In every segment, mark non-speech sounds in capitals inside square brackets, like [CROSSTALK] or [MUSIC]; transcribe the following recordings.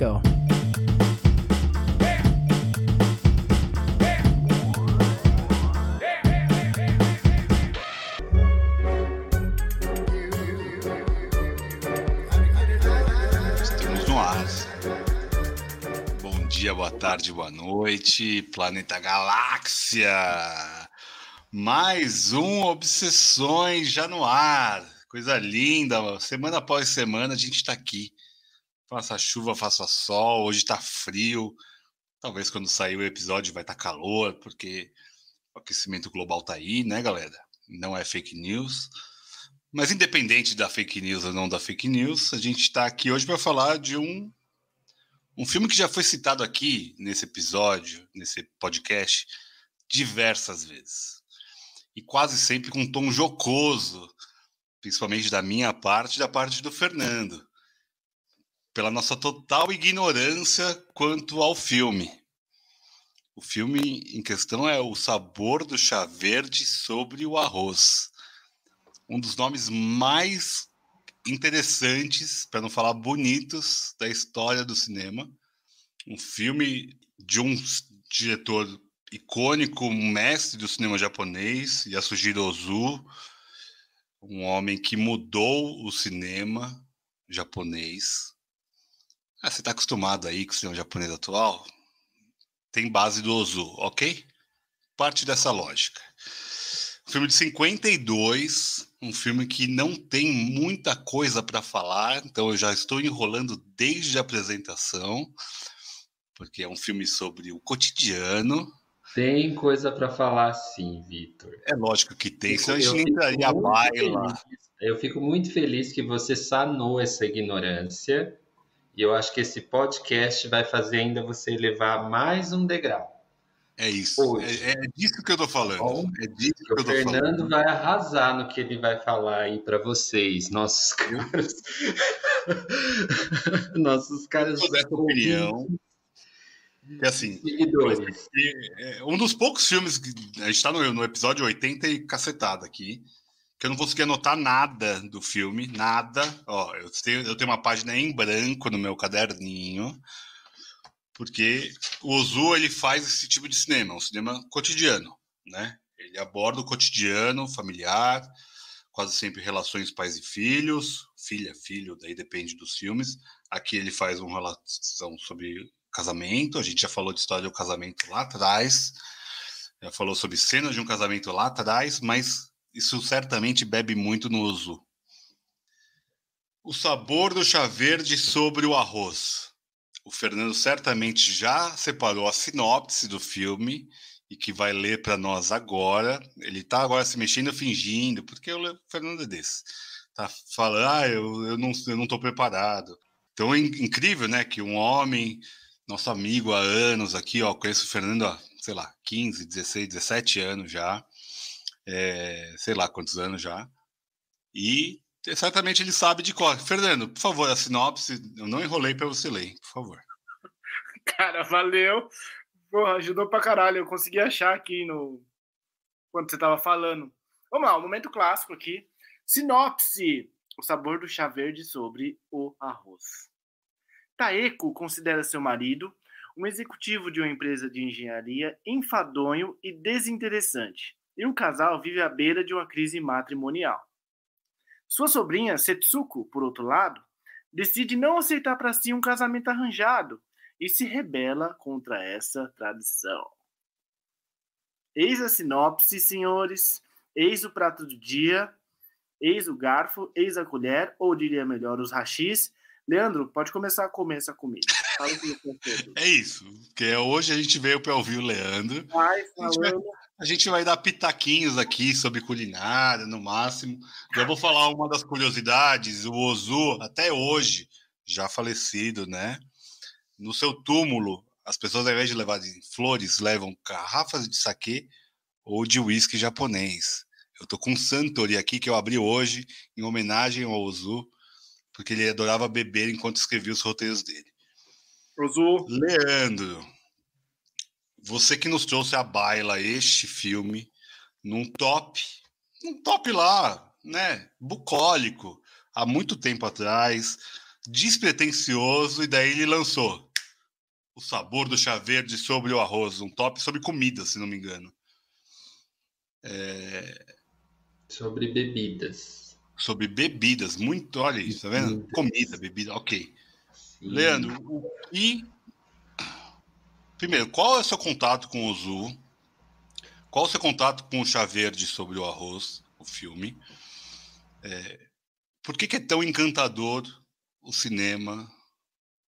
go. Boa tarde, boa noite, planeta Galáxia. Mais um Obsessões já no ar. Coisa linda, semana após semana a gente está aqui. Faça chuva, faça sol, hoje está frio. Talvez quando sair o episódio vai estar tá calor, porque o aquecimento global tá aí, né, galera? Não é fake news. Mas independente da fake news ou não da fake news, a gente está aqui hoje para falar de um, um filme que já foi citado aqui nesse episódio, nesse podcast, diversas vezes. E quase sempre com um tom jocoso, principalmente da minha parte e da parte do Fernando, pela nossa total ignorância quanto ao filme. O filme em questão é O Sabor do Chá Verde sobre o Arroz um dos nomes mais interessantes, para não falar bonitos, da história do cinema. Um filme de um diretor icônico, mestre do cinema japonês, Yasujiro Ozu, um homem que mudou o cinema japonês. Ah, você está acostumado aí com o cinema japonês atual? Tem base do Ozu, ok? Parte dessa lógica. Filme de 52, um filme que não tem muita coisa para falar, então eu já estou enrolando desde a apresentação, porque é um filme sobre o cotidiano. Tem coisa para falar sim, Vitor. É lógico que tem, senão a gente entraria a baila. Eu fico muito feliz que você sanou essa ignorância, e eu acho que esse podcast vai fazer ainda você levar mais um degrau. É isso. É, é, disso que eu tô falando. Bom, é disso que, eu tô Fernando falando. Fernando vai arrasar no que ele vai falar aí para vocês, nossos caros. [LAUGHS] nossos caras. Eu opinião. Que assim, é, um dos poucos filmes que a gente está no, no episódio 80 e cacetado aqui, que eu não consegui anotar nada do filme, nada. Ó, eu tenho, eu tenho uma página em branco no meu caderninho porque o Ozu ele faz esse tipo de cinema, um cinema cotidiano, né? Ele aborda o cotidiano familiar, quase sempre relações pais e filhos, filha, filho, daí depende dos filmes. Aqui ele faz uma relação sobre casamento, a gente já falou de história do casamento lá atrás, já falou sobre cenas de um casamento lá atrás, mas isso certamente bebe muito no Ozu. O sabor do chá verde sobre o arroz o Fernando certamente já separou a sinopse do filme e que vai ler para nós agora. Ele está agora se mexendo, fingindo, porque o Fernando é desse. Tá falando, ah, eu, eu não eu não estou preparado. Então é incrível, né, que um homem, nosso amigo há anos aqui, ó, conheço o Fernando há, sei lá, 15, 16, 17 anos já, é, sei lá quantos anos já, e certamente ele sabe de cor. Fernando, por favor, a sinopse, eu não enrolei para você ler, por favor. [LAUGHS] Cara, valeu. Porra, ajudou pra caralho. Eu consegui achar aqui no. Quando você tava falando. Vamos lá, um momento clássico aqui. Sinopse: O sabor do chá verde sobre o arroz. Taeko considera seu marido um executivo de uma empresa de engenharia enfadonho e desinteressante. E o casal vive à beira de uma crise matrimonial. Sua sobrinha, Setsuko, por outro lado, decide não aceitar para si um casamento arranjado e se rebela contra essa tradição. Eis a sinopse, senhores, eis o prato do dia, eis o garfo, eis a colher, ou diria melhor, os rachis. Leandro, pode começar a comer essa comida. [LAUGHS] é isso, porque hoje a gente veio para ouvir o Leandro. Ai, falando... A gente vai dar pitaquinhos aqui sobre culinária, no máximo. Já vou falar uma das curiosidades: o Ozu, até hoje, já falecido, né? No seu túmulo, as pessoas, ao invés de levar flores, levam garrafas de saquê ou de uísque japonês. Eu tô com um Santori aqui que eu abri hoje em homenagem ao Ozu, porque ele adorava beber enquanto escrevia os roteiros dele. Ozu. Leandro, você que nos trouxe a baila este filme num top, num top lá, né, bucólico, há muito tempo atrás, despretensioso, e daí ele lançou o sabor do chá verde sobre o arroz, um top sobre comida, se não me engano. É... Sobre bebidas. Sobre bebidas, muito, olha isso, tá vendo? Comida, bebida, ok. Sim. Leandro, e primeiro, qual é o seu contato com o Zu? Qual é o seu contato com o chá verde sobre o arroz, o filme? É... Por que, que é tão encantador o cinema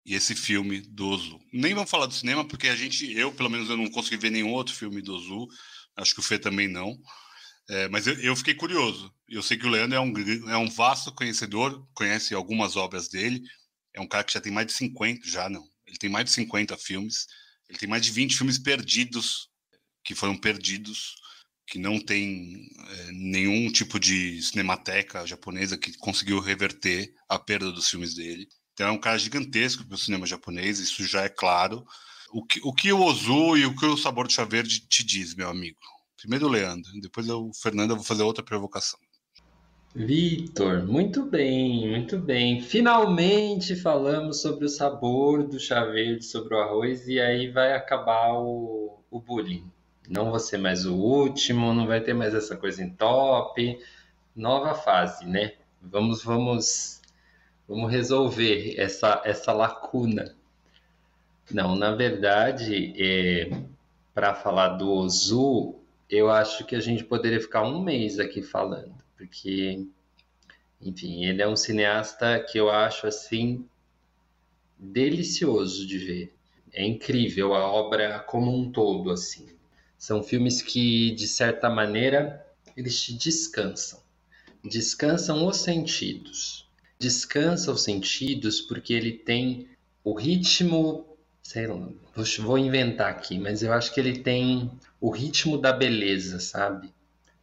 e esse filme do Ozu. Nem vamos falar do cinema, porque a gente, eu, pelo menos, eu não consegui ver nenhum outro filme do Ozu. Acho que o Fê também não. É, mas eu, eu, fiquei curioso. Eu sei que o Leandro é um, é um vasto conhecedor, conhece algumas obras dele. É um cara que já tem mais de 50, já não. Ele tem mais de 50 filmes. Ele tem mais de 20 filmes perdidos, que foram perdidos, que não tem é, nenhum tipo de cinemateca japonesa que conseguiu reverter a perda dos filmes dele. Então é um cara gigantesco para o cinema japonês, isso já é claro. O que, o que o Ozu e o que o Sabor de Chá Verde te diz, meu amigo? Primeiro o Leandro, depois o Fernando, eu vou fazer outra provocação. Vitor, muito bem, muito bem. Finalmente falamos sobre o sabor do chá verde sobre o arroz e aí vai acabar o, o bullying. Não vou ser mais o último, não vai ter mais essa coisa em top. Nova fase, né? Vamos, vamos Vamos resolver essa, essa lacuna. Não, na verdade, é, para falar do Ozu, eu acho que a gente poderia ficar um mês aqui falando, porque, enfim, ele é um cineasta que eu acho assim delicioso de ver. É incrível a obra como um todo, assim. São filmes que, de certa maneira, eles te descansam. Descansam os sentidos descansa os sentidos porque ele tem o ritmo, sei lá, vou inventar aqui, mas eu acho que ele tem o ritmo da beleza, sabe?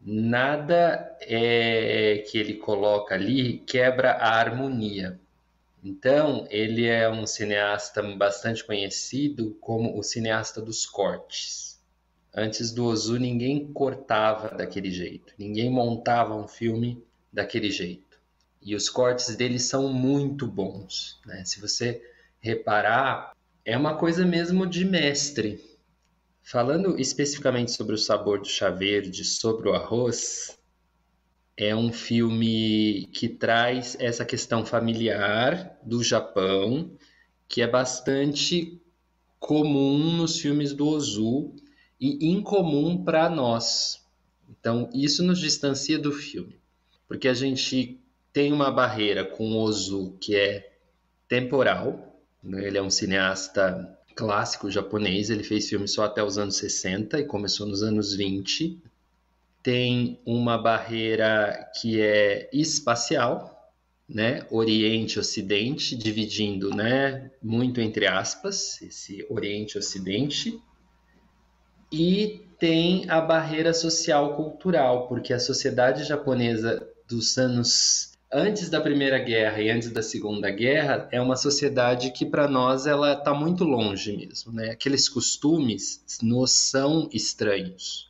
Nada é que ele coloca ali quebra a harmonia. Então, ele é um cineasta bastante conhecido como o cineasta dos cortes. Antes do Ozu, ninguém cortava daquele jeito, ninguém montava um filme daquele jeito. E os cortes dele são muito bons. Né? Se você reparar, é uma coisa mesmo de mestre. Falando especificamente sobre o sabor do chá verde, sobre o arroz, é um filme que traz essa questão familiar do Japão, que é bastante comum nos filmes do Ozu e incomum para nós. Então, isso nos distancia do filme, porque a gente tem uma barreira com Ozu que é temporal. Né? Ele é um cineasta clássico japonês, ele fez filmes só até os anos 60 e começou nos anos 20. Tem uma barreira que é espacial, né? Oriente Ocidente, dividindo, né, muito entre aspas, esse Oriente Ocidente. E tem a barreira social cultural, porque a sociedade japonesa dos anos antes da Primeira Guerra e antes da Segunda Guerra é uma sociedade que para nós ela está muito longe mesmo, né? Aqueles costumes nos são estranhos,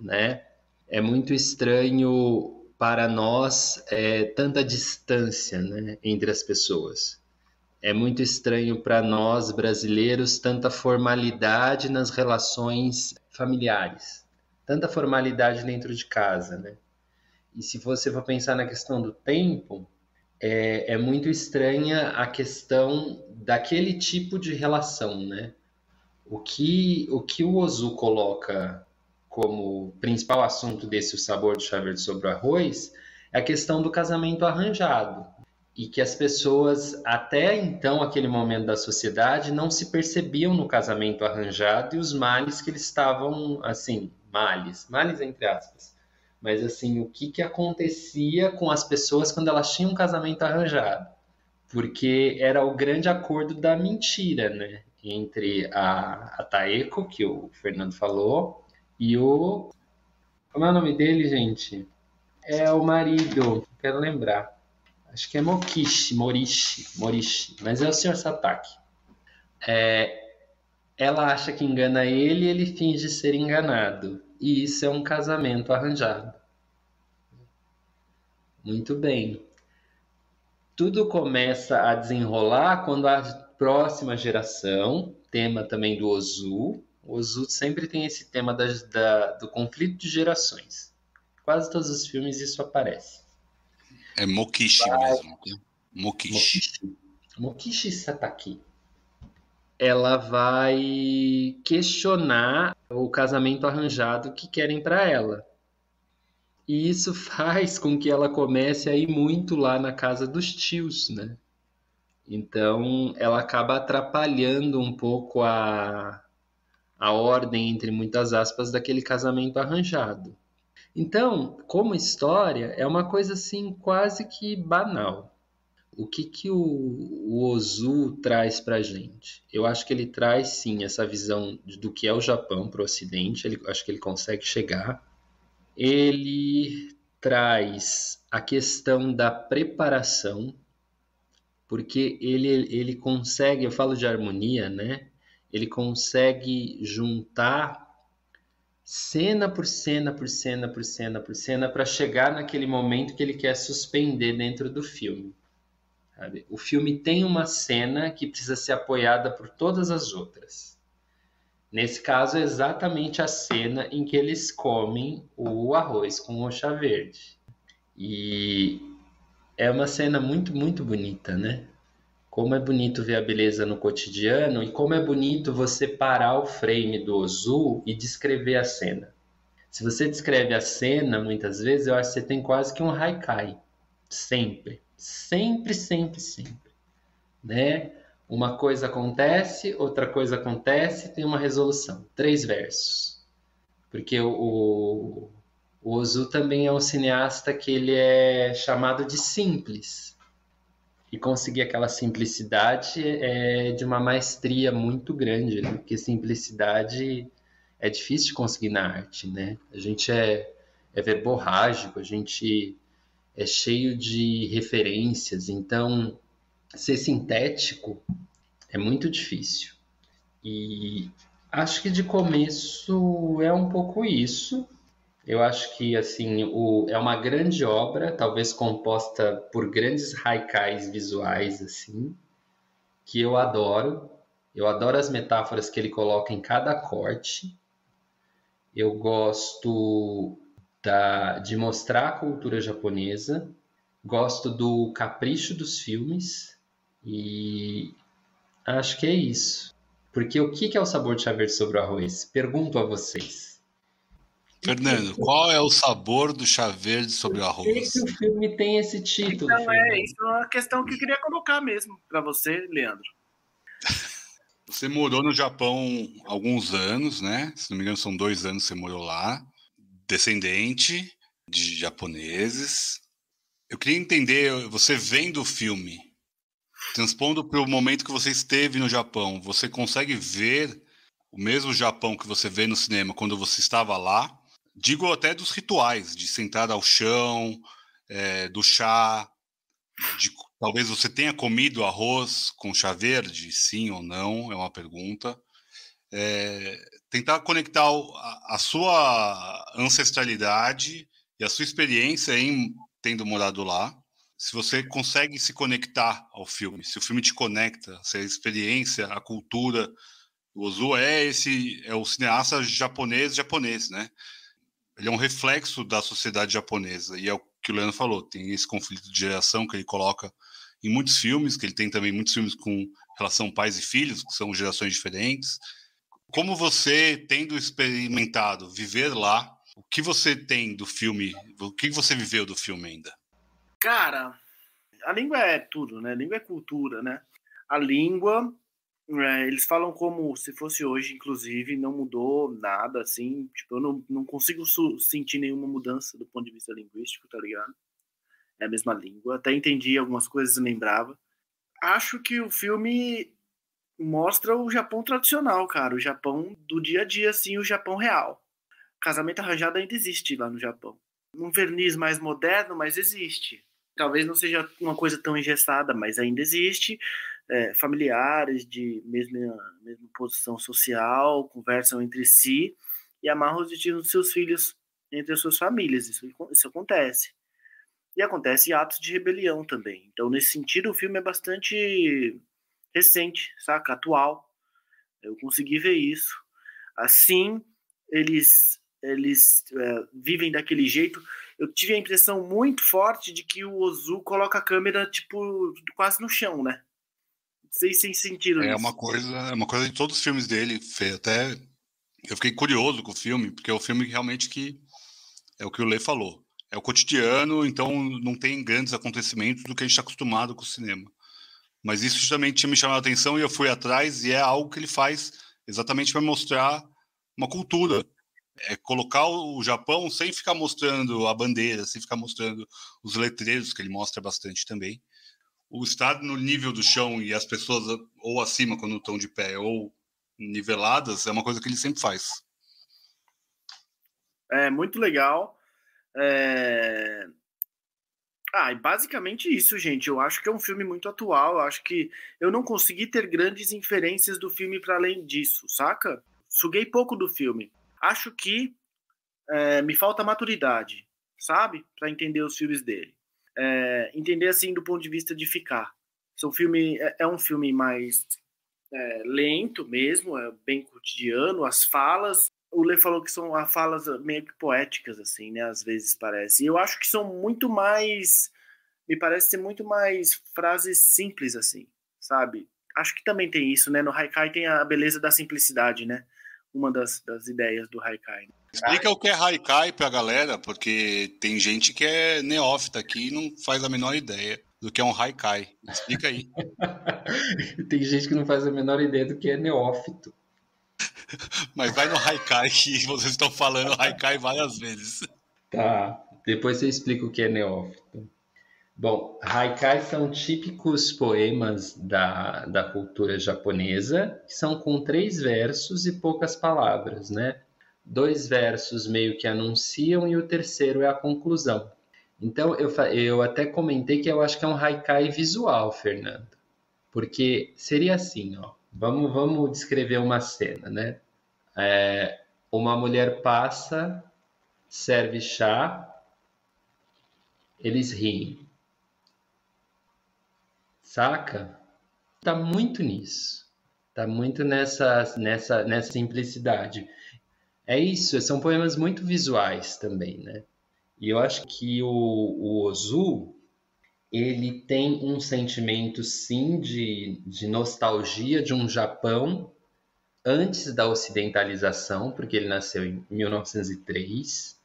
né? É muito estranho para nós é, tanta distância, né, entre as pessoas. É muito estranho para nós brasileiros tanta formalidade nas relações familiares, tanta formalidade dentro de casa, né? E se você for pensar na questão do tempo, é, é muito estranha a questão daquele tipo de relação, né? O que o, que o Ozu coloca como principal assunto desse O Sabor do Chá Verde sobre o Arroz é a questão do casamento arranjado. E que as pessoas, até então, aquele momento da sociedade, não se percebiam no casamento arranjado e os males que eles estavam, assim, males, males entre aspas, mas assim, o que, que acontecia com as pessoas quando elas tinham um casamento arranjado? Porque era o grande acordo da mentira, né? Entre a, a Taeko, que o Fernando falou, e o. Como é o nome dele, gente? É o marido, quero lembrar. Acho que é Mokishi, Morishi, Morishi, mas é o Sr. Sataki. É, ela acha que engana ele e ele finge ser enganado e isso é um casamento arranjado. Muito bem. tudo começa a desenrolar quando a próxima geração, tema também do Ozu, o Ozu sempre tem esse tema da, da, do conflito de gerações. Quase todos os filmes isso aparece. É Mokishi Vai... mesmo. Né? Mokishi. Mokishi Sataki. Ela vai questionar o casamento arranjado que querem para ela. E isso [LAUGHS] faz com que ela comece a ir muito lá na casa dos tios, né? Então, ela acaba atrapalhando um pouco a, a ordem, entre muitas aspas, daquele casamento arranjado. Então, como história, é uma coisa assim quase que banal. O que, que o, o Ozu traz para a gente? Eu acho que ele traz sim essa visão do que é o Japão para o Ocidente, ele, acho que ele consegue chegar. Ele traz a questão da preparação, porque ele, ele consegue, eu falo de harmonia, né? Ele consegue juntar cena por cena, por cena, por cena, por cena, para chegar naquele momento que ele quer suspender dentro do filme. Sabe? O filme tem uma cena que precisa ser apoiada por todas as outras. Nesse caso, é exatamente a cena em que eles comem o arroz com o chá verde. E é uma cena muito, muito bonita, né? Como é bonito ver a beleza no cotidiano e como é bonito você parar o frame do Ozu e descrever a cena. Se você descreve a cena, muitas vezes, eu acho que você tem quase que um haikai. Sempre. Sempre, sempre, sempre. Né? Uma coisa acontece, outra coisa acontece, tem uma resolução. Três versos. Porque o, o Ozu também é um cineasta que ele é chamado de simples e conseguir aquela simplicidade é de uma maestria muito grande, né? porque simplicidade é difícil de conseguir na arte, né? A gente é, é verborrágico, a gente é cheio de referências, então ser sintético é muito difícil. E acho que de começo é um pouco isso, eu acho que assim o, é uma grande obra, talvez composta por grandes haikais visuais assim, que eu adoro. Eu adoro as metáforas que ele coloca em cada corte. Eu gosto da, de mostrar a cultura japonesa. Gosto do capricho dos filmes e acho que é isso. Porque o que é o sabor de chá verde sobre o arroz? Pergunto a vocês. Fernando, qual é o sabor do chá verde sobre o arroz? Por que, que o filme tem esse título? Então, é, isso é uma questão que eu queria colocar mesmo para você, Leandro. Você morou no Japão há alguns anos, né? Se não me engano, são dois anos que você morou lá. Descendente de japoneses. Eu queria entender, você vendo o filme, transpondo para o momento que você esteve no Japão, você consegue ver o mesmo Japão que você vê no cinema quando você estava lá? Digo até dos rituais, de sentar ao chão, é, do chá, de, talvez você tenha comido arroz com chá verde, sim ou não, é uma pergunta. É, tentar conectar a, sua ancestralidade e a sua experiência em tendo morado lá. Se você consegue se conectar ao filme, se o filme te conecta, se a experiência, a cultura, o Ozu é esse é o cineasta japonês japonês, né? ele é um reflexo da sociedade japonesa. E é o que o Leandro falou, tem esse conflito de geração que ele coloca em muitos filmes, que ele tem também muitos filmes com relação pais e filhos, que são gerações diferentes. Como você, tendo experimentado viver lá, o que você tem do filme, o que você viveu do filme ainda? Cara, a língua é tudo, né? A língua é cultura, né? A língua é, eles falam como se fosse hoje, inclusive, não mudou nada, assim. Tipo, eu não, não consigo sentir nenhuma mudança do ponto de vista linguístico, tá ligado? É a mesma língua. Até entendi algumas coisas e lembrava. Acho que o filme mostra o Japão tradicional, cara. O Japão do dia a dia, assim, o Japão real. Casamento arranjado ainda existe lá no Japão. Um verniz mais moderno, mas existe. Talvez não seja uma coisa tão engessada, mas ainda existe é, familiares de mesma, mesma posição social conversam entre si e amarram os destinos dos seus filhos entre as suas famílias. Isso, isso acontece. e acontece atos de rebelião também. Então, nesse sentido, o filme é bastante recente, saca? Atual. Eu consegui ver isso. Assim, eles eles é, vivem daquele jeito. Eu tive a impressão muito forte de que o Ozu coloca a câmera tipo quase no chão, né? Não sei se sentiram é uma coisa, é uma coisa de todos os filmes dele. Até eu fiquei curioso com o filme, porque é o filme realmente que é o que o Lê falou. É o cotidiano, então não tem grandes acontecimentos do que a gente está acostumado com o cinema. Mas isso também tinha me chamado a atenção e eu fui atrás, e é algo que ele faz exatamente para mostrar uma cultura. É colocar o Japão sem ficar mostrando a bandeira, sem ficar mostrando os letreiros, que ele mostra bastante também. O estar no nível do chão e as pessoas ou acima quando estão de pé ou niveladas é uma coisa que ele sempre faz. É muito legal. É... Ah, basicamente isso, gente. Eu acho que é um filme muito atual. Eu acho que eu não consegui ter grandes inferências do filme para além disso, saca? Suguei pouco do filme. Acho que é, me falta maturidade, sabe? Para entender os filmes dele. É, entender assim do ponto de vista de ficar. São filme, é, é um filme mais é, lento mesmo, é bem cotidiano. As falas o Lê falou que são falas meio que poéticas, assim, né? Às vezes parece. E eu acho que são muito mais. Me parece ser muito mais frases simples, assim, sabe? Acho que também tem isso, né? No Haikai tem a beleza da simplicidade, né? Uma das, das ideias do Haikai. Explica o que é Haikai pra galera, porque tem gente que é neófita aqui e não faz a menor ideia do que é um Haikai. Explica aí. [LAUGHS] tem gente que não faz a menor ideia do que é neófito. Mas vai no Haikai que vocês estão falando Haikai várias vezes. Tá, depois eu explico o que é neófito. Bom, Haikai são típicos poemas da, da cultura japonesa, que são com três versos e poucas palavras, né? Dois versos meio que anunciam e o terceiro é a conclusão. Então, eu, eu até comentei que eu acho que é um Haikai visual, Fernando. Porque seria assim, ó. Vamos, vamos descrever uma cena, né? É, uma mulher passa, serve chá, eles riem. Saca? Tá muito nisso. Tá muito nessa, nessa, nessa simplicidade. É isso, são poemas muito visuais também, né? E eu acho que o, o Ozu, ele tem um sentimento, sim, de, de nostalgia de um Japão antes da ocidentalização, porque ele nasceu em 1903,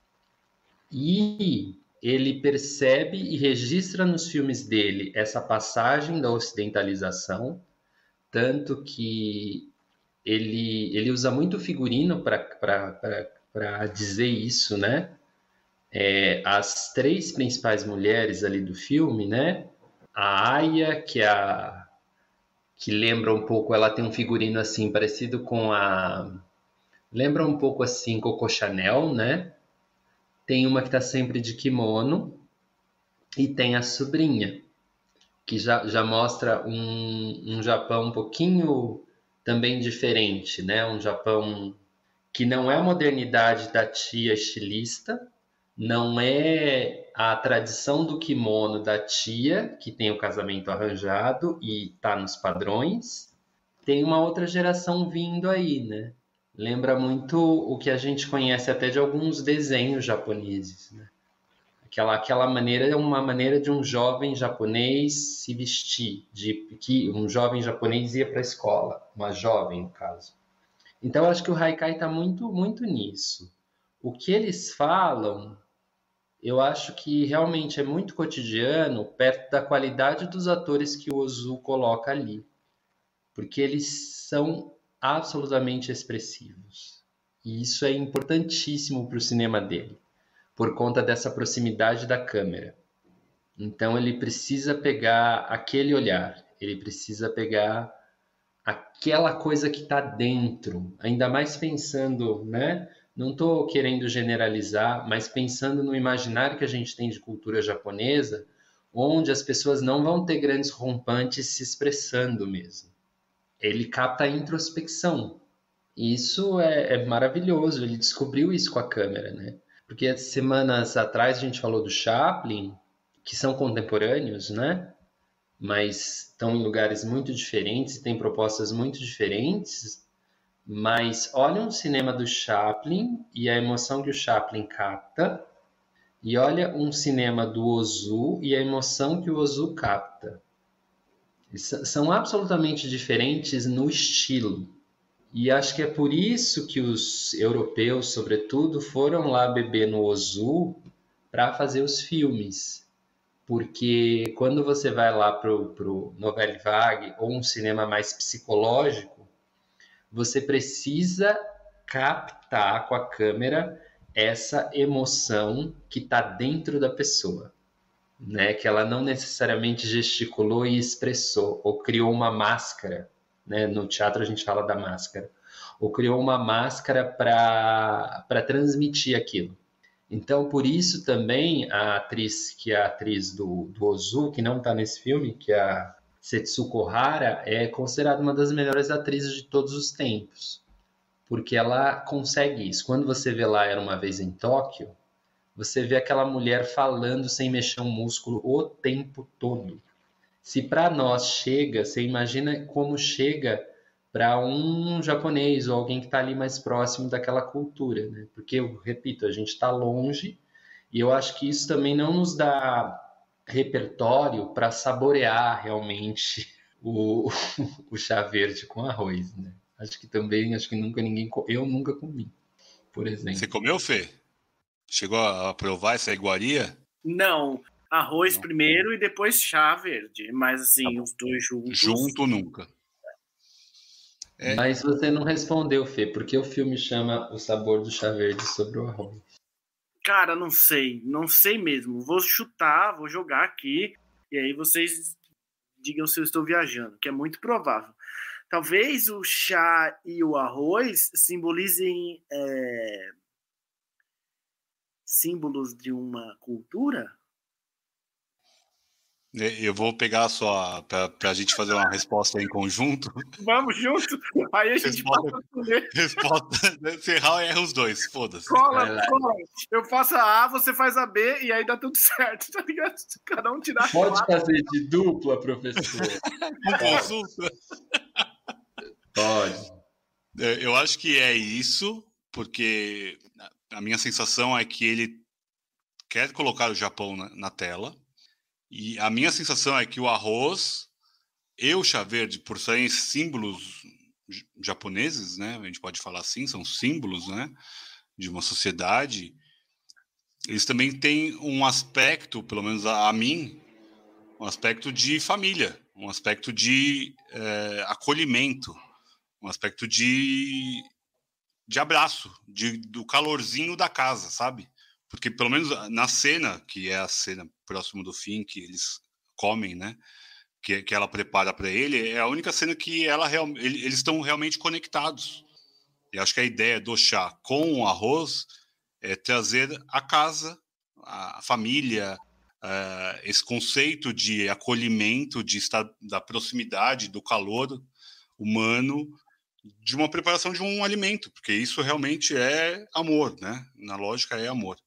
e ele percebe e registra nos filmes dele essa passagem da ocidentalização, tanto que ele, ele usa muito figurino para dizer isso, né? É, as três principais mulheres ali do filme, né? A Aya, que é a que lembra um pouco, ela tem um figurino assim parecido com a lembra um pouco assim Coco Chanel, né? Tem uma que está sempre de kimono e tem a sobrinha, que já, já mostra um, um Japão um pouquinho também diferente, né? Um Japão que não é a modernidade da tia estilista, não é a tradição do kimono da tia, que tem o casamento arranjado e está nos padrões. Tem uma outra geração vindo aí, né? Lembra muito o que a gente conhece até de alguns desenhos japoneses, né? Aquela, aquela maneira é uma maneira de um jovem japonês se vestir, de que um jovem japonês ia para a escola, uma jovem no caso. Então acho que o Haikai está muito muito nisso. O que eles falam eu acho que realmente é muito cotidiano perto da qualidade dos atores que o Ozu coloca ali, porque eles são absolutamente expressivos. E isso é importantíssimo para o cinema dele, por conta dessa proximidade da câmera. Então ele precisa pegar aquele olhar, ele precisa pegar aquela coisa que está dentro, ainda mais pensando, né? Não estou querendo generalizar, mas pensando no imaginário que a gente tem de cultura japonesa, onde as pessoas não vão ter grandes rompantes se expressando mesmo. Ele capta a introspecção. Isso é, é maravilhoso, ele descobriu isso com a câmera, né? Porque semanas atrás a gente falou do Chaplin, que são contemporâneos, né? Mas estão em lugares muito diferentes, têm propostas muito diferentes. Mas olha um cinema do Chaplin e a emoção que o Chaplin capta, e olha um cinema do Ozu e a emoção que o Ozu capta. São absolutamente diferentes no estilo. E acho que é por isso que os europeus, sobretudo, foram lá beber no Ozu para fazer os filmes. Porque quando você vai lá para o Nouvelle Vague ou um cinema mais psicológico, você precisa captar com a câmera essa emoção que está dentro da pessoa, né? Que ela não necessariamente gesticulou e expressou ou criou uma máscara né? No teatro a gente fala da máscara. Ou criou uma máscara para transmitir aquilo. Então, por isso também a atriz, que é a atriz do, do Ozu, que não está nesse filme, que é a Setsuko Hara, é considerada uma das melhores atrizes de todos os tempos. Porque ela consegue isso. Quando você vê lá Era Uma Vez em Tóquio, você vê aquela mulher falando sem mexer um músculo o tempo todo. Se para nós chega, você imagina como chega para um japonês ou alguém que está ali mais próximo daquela cultura, né? Porque eu repito, a gente está longe e eu acho que isso também não nos dá repertório para saborear realmente o, [LAUGHS] o chá verde com arroz, né? Acho que também, acho que nunca ninguém, eu nunca comi, por exemplo. Você comeu, Fê? Chegou a provar essa iguaria? Não, Arroz primeiro e depois chá verde. Mas assim, tá os dois juntos. Junto nunca. É... Mas você não respondeu, Fê, porque o filme chama O Sabor do Chá Verde sobre o arroz. Cara, não sei, não sei mesmo. Vou chutar, vou jogar aqui, e aí vocês digam se eu estou viajando, que é muito provável. Talvez o chá e o arroz simbolizem é, símbolos de uma cultura? Eu vou pegar a sua. para a gente fazer uma resposta em conjunto. Vamos junto? Aí a gente resposta, passa Resposta. Se errar, erra os dois. Foda-se. Cola, cola. Eu faço a A, você faz a B e aí dá tudo [LAUGHS] certo, tá ligado? Cada um tirar Pode a fazer de dupla, professor. [LAUGHS] consulta. Pode. É, eu acho que é isso, porque a minha sensação é que ele quer colocar o Japão na, na tela e a minha sensação é que o arroz e o chá verde, por serem símbolos japoneses, né? A gente pode falar assim, são símbolos, né? De uma sociedade. Eles também têm um aspecto, pelo menos a, a mim, um aspecto de família, um aspecto de é, acolhimento, um aspecto de, de abraço, de, do calorzinho da casa, sabe? Porque pelo menos na cena, que é a cena próximo do fim, que eles comem, né? Que, que ela prepara para ele, é a única cena que ela real, eles estão realmente conectados. E acho que a ideia do chá com o arroz é trazer a casa, a família, uh, esse conceito de acolhimento, de estar da proximidade, do calor humano, de uma preparação de um alimento, porque isso realmente é amor, né? Na lógica é amor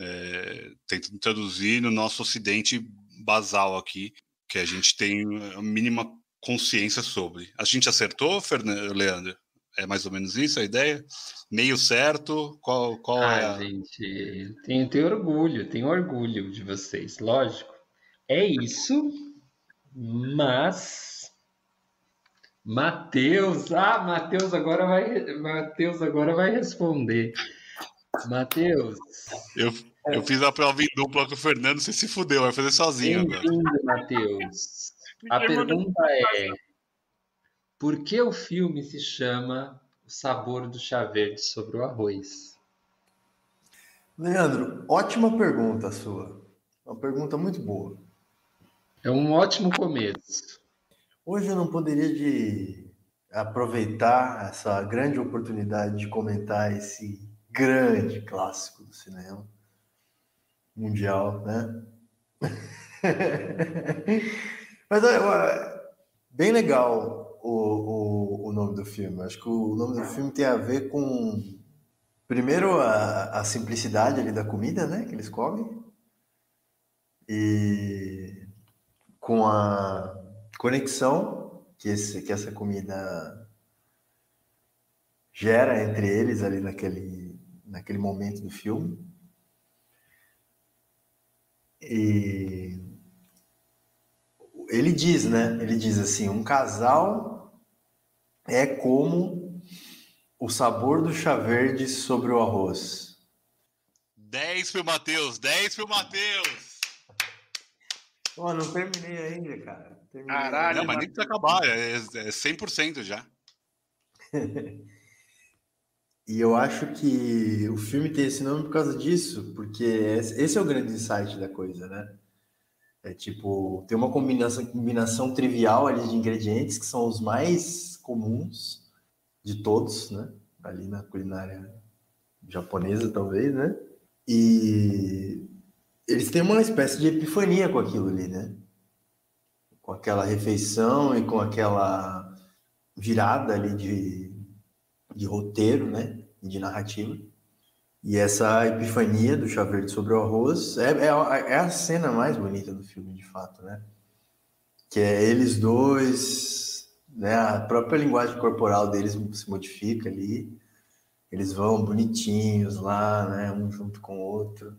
é, tentando traduzir no nosso ocidente basal aqui, que a gente tem a mínima consciência sobre. A gente acertou, Fernando, Leandro? É mais ou menos isso a ideia? Meio certo? Qual, qual ah, é a... gente, tenho, tenho orgulho, tenho orgulho de vocês, lógico. É isso, mas Mateus, ah, Mateus agora vai, Mateus agora vai responder. Matheus. Eu, eu fiz a prova em dupla com o Fernando, você se fudeu, vai fazer sozinho Bem-vindo, Matheus. A pergunta é: por que o filme se chama O Sabor do Chá Verde sobre o Arroz? Leandro, ótima pergunta sua. Uma pergunta muito boa. É um ótimo começo. Hoje eu não poderia de aproveitar essa grande oportunidade de comentar esse grande clássico do cinema mundial, né? [LAUGHS] Mas bem legal o, o, o, nome do filme. Acho que o nome do filme tem a ver com, primeiro, a, a simplicidade ali da comida, né? Que eles comem. E com a conexão que, esse, que essa comida gera entre eles ali naquele, naquele momento do filme. E ele diz, né? Ele diz assim: um casal é como o sabor do chá verde sobre o arroz. 10 pro Matheus, 10 pro Matheus. Pô, não terminei ainda, cara. Terminei Caralho, Não, mas nem precisa acabar, é, é 100% já. [LAUGHS] E eu acho que o filme tem esse nome por causa disso, porque esse é o grande insight da coisa, né? É tipo, tem uma combinação, combinação trivial ali de ingredientes que são os mais comuns de todos, né? Ali na culinária japonesa, talvez, né? E eles têm uma espécie de epifania com aquilo ali, né? Com aquela refeição e com aquela virada ali de, de roteiro, né? De narrativa. E essa epifania do chá verde sobre o arroz é, é, é, a cena mais bonita do filme, de fato, né? Que é eles dois, né? A própria linguagem corporal deles se modifica ali. Eles vão bonitinhos lá, né? Um junto com o outro,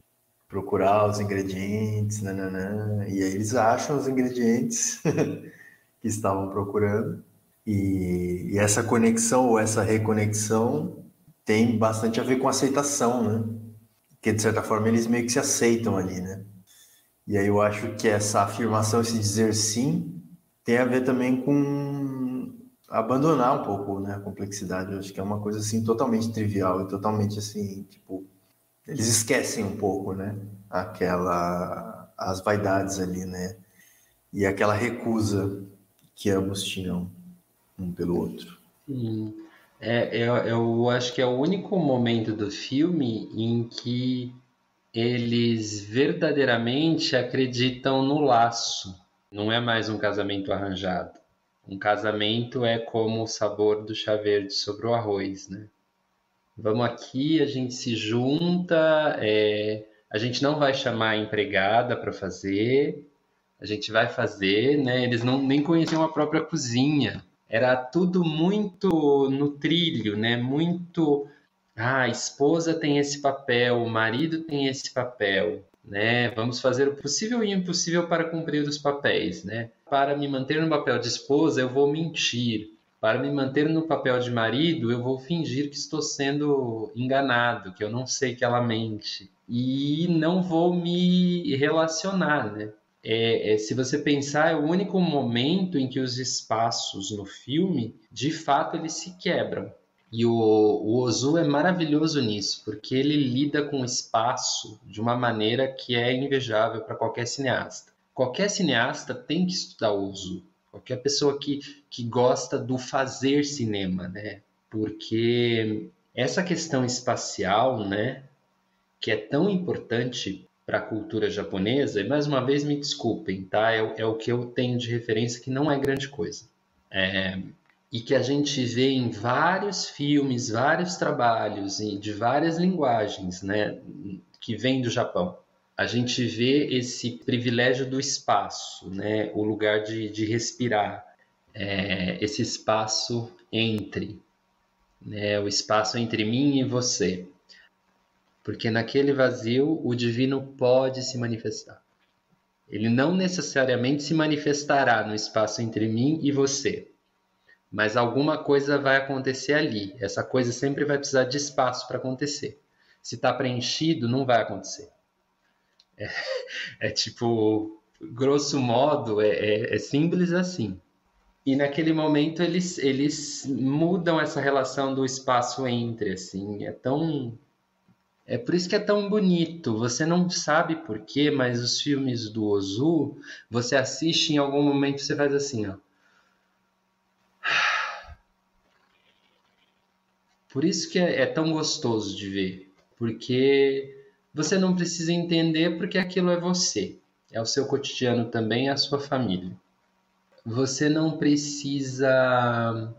procurar os ingredientes, nananã, e aí eles acham os ingredientes [LAUGHS] que estavam procurando. E, e essa conexão ou essa reconexão tem bastante a ver com aceitação, né? Que de certa forma eles meio que se aceitam ali, né? E aí eu acho que essa afirmação, esse dizer sim, tem a ver também com abandonar um pouco, né, a complexidade. Eu acho que é uma coisa assim totalmente trivial e totalmente assim, tipo, eles esquecem um pouco, né, aquela as vaidades ali, né? E aquela recusa que ambos tinham um pelo outro. Hum. É, eu, eu acho que é o único momento do filme em que eles verdadeiramente acreditam no laço. Não é mais um casamento arranjado. Um casamento é como o sabor do chá verde sobre o arroz, né? Vamos aqui, a gente se junta, é, a gente não vai chamar a empregada para fazer, a gente vai fazer, né? Eles não nem conheciam a própria cozinha era tudo muito no trilho, né? Muito, ah, a esposa tem esse papel, o marido tem esse papel, né? Vamos fazer o possível e o impossível para cumprir os papéis, né? Para me manter no papel de esposa, eu vou mentir. Para me manter no papel de marido, eu vou fingir que estou sendo enganado, que eu não sei que ela mente. E não vou me relacionar, né? É, é, se você pensar, é o único momento em que os espaços no filme, de fato, eles se quebram. E o, o Ozu é maravilhoso nisso, porque ele lida com o espaço de uma maneira que é invejável para qualquer cineasta. Qualquer cineasta tem que estudar o Ozu. Qualquer pessoa que, que gosta do fazer cinema, né? Porque essa questão espacial, né, que é tão importante para a cultura japonesa, e mais uma vez me desculpem, tá? É, é, o que eu tenho de referência que não é grande coisa. É, e que a gente vê em vários filmes, vários trabalhos e de várias linguagens, né, que vêm do Japão. A gente vê esse privilégio do espaço, né, o lugar de, de respirar, é, esse espaço entre, né, o espaço entre mim e você porque naquele vazio o divino pode se manifestar. Ele não necessariamente se manifestará no espaço entre mim e você, mas alguma coisa vai acontecer ali. Essa coisa sempre vai precisar de espaço para acontecer. Se está preenchido, não vai acontecer. É, é, tipo, grosso modo, é, é, é simples assim. E naquele momento eles, eles mudam essa relação do espaço entre, assim, é tão é por isso que é tão bonito. Você não sabe porquê, mas os filmes do Ozu, você assiste em algum momento você faz assim, ó. Por isso que é, é tão gostoso de ver, porque você não precisa entender porque aquilo é você, é o seu cotidiano também, é a sua família. Você não precisa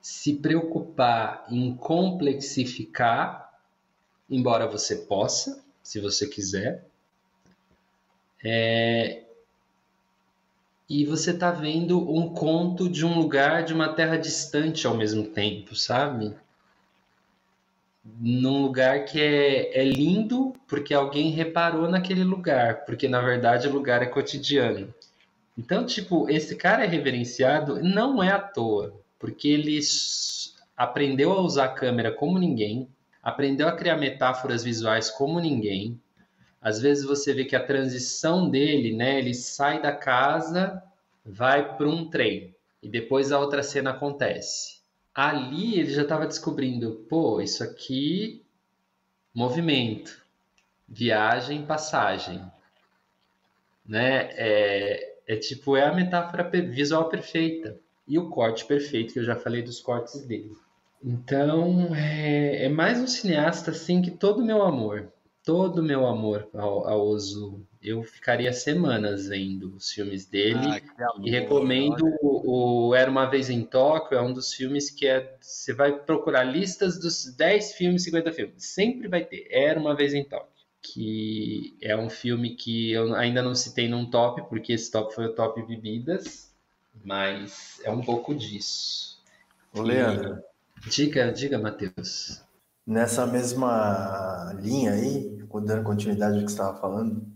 se preocupar em complexificar embora você possa, se você quiser. É... E você tá vendo um conto de um lugar, de uma terra distante ao mesmo tempo, sabe? Num lugar que é, é lindo porque alguém reparou naquele lugar, porque na verdade o lugar é cotidiano. Então, tipo, esse cara é reverenciado não é à toa, porque ele aprendeu a usar a câmera como ninguém, aprendeu a criar metáforas visuais como ninguém. Às vezes você vê que a transição dele, né, ele sai da casa, vai para um trem e depois a outra cena acontece. Ali ele já estava descobrindo, pô, isso aqui movimento, viagem, passagem, né? É, é tipo é a metáfora visual perfeita e o corte perfeito que eu já falei dos cortes dele. Então, é, é mais um cineasta assim que todo o meu amor, todo o meu amor ao, ao Ozu, eu ficaria semanas vendo os filmes dele. Ah, e recomendo o, o, Era Uma Vez em Tóquio, é um dos filmes que é, você vai procurar listas dos 10 filmes, 50 filmes, sempre vai ter Era Uma Vez em Tóquio, que é um filme que eu ainda não citei num top, porque esse top foi o top bebidas, mas é um pouco disso. Ô, Leandro, Diga, diga, Matheus. Nessa mesma linha aí, dando continuidade ao que estava falando,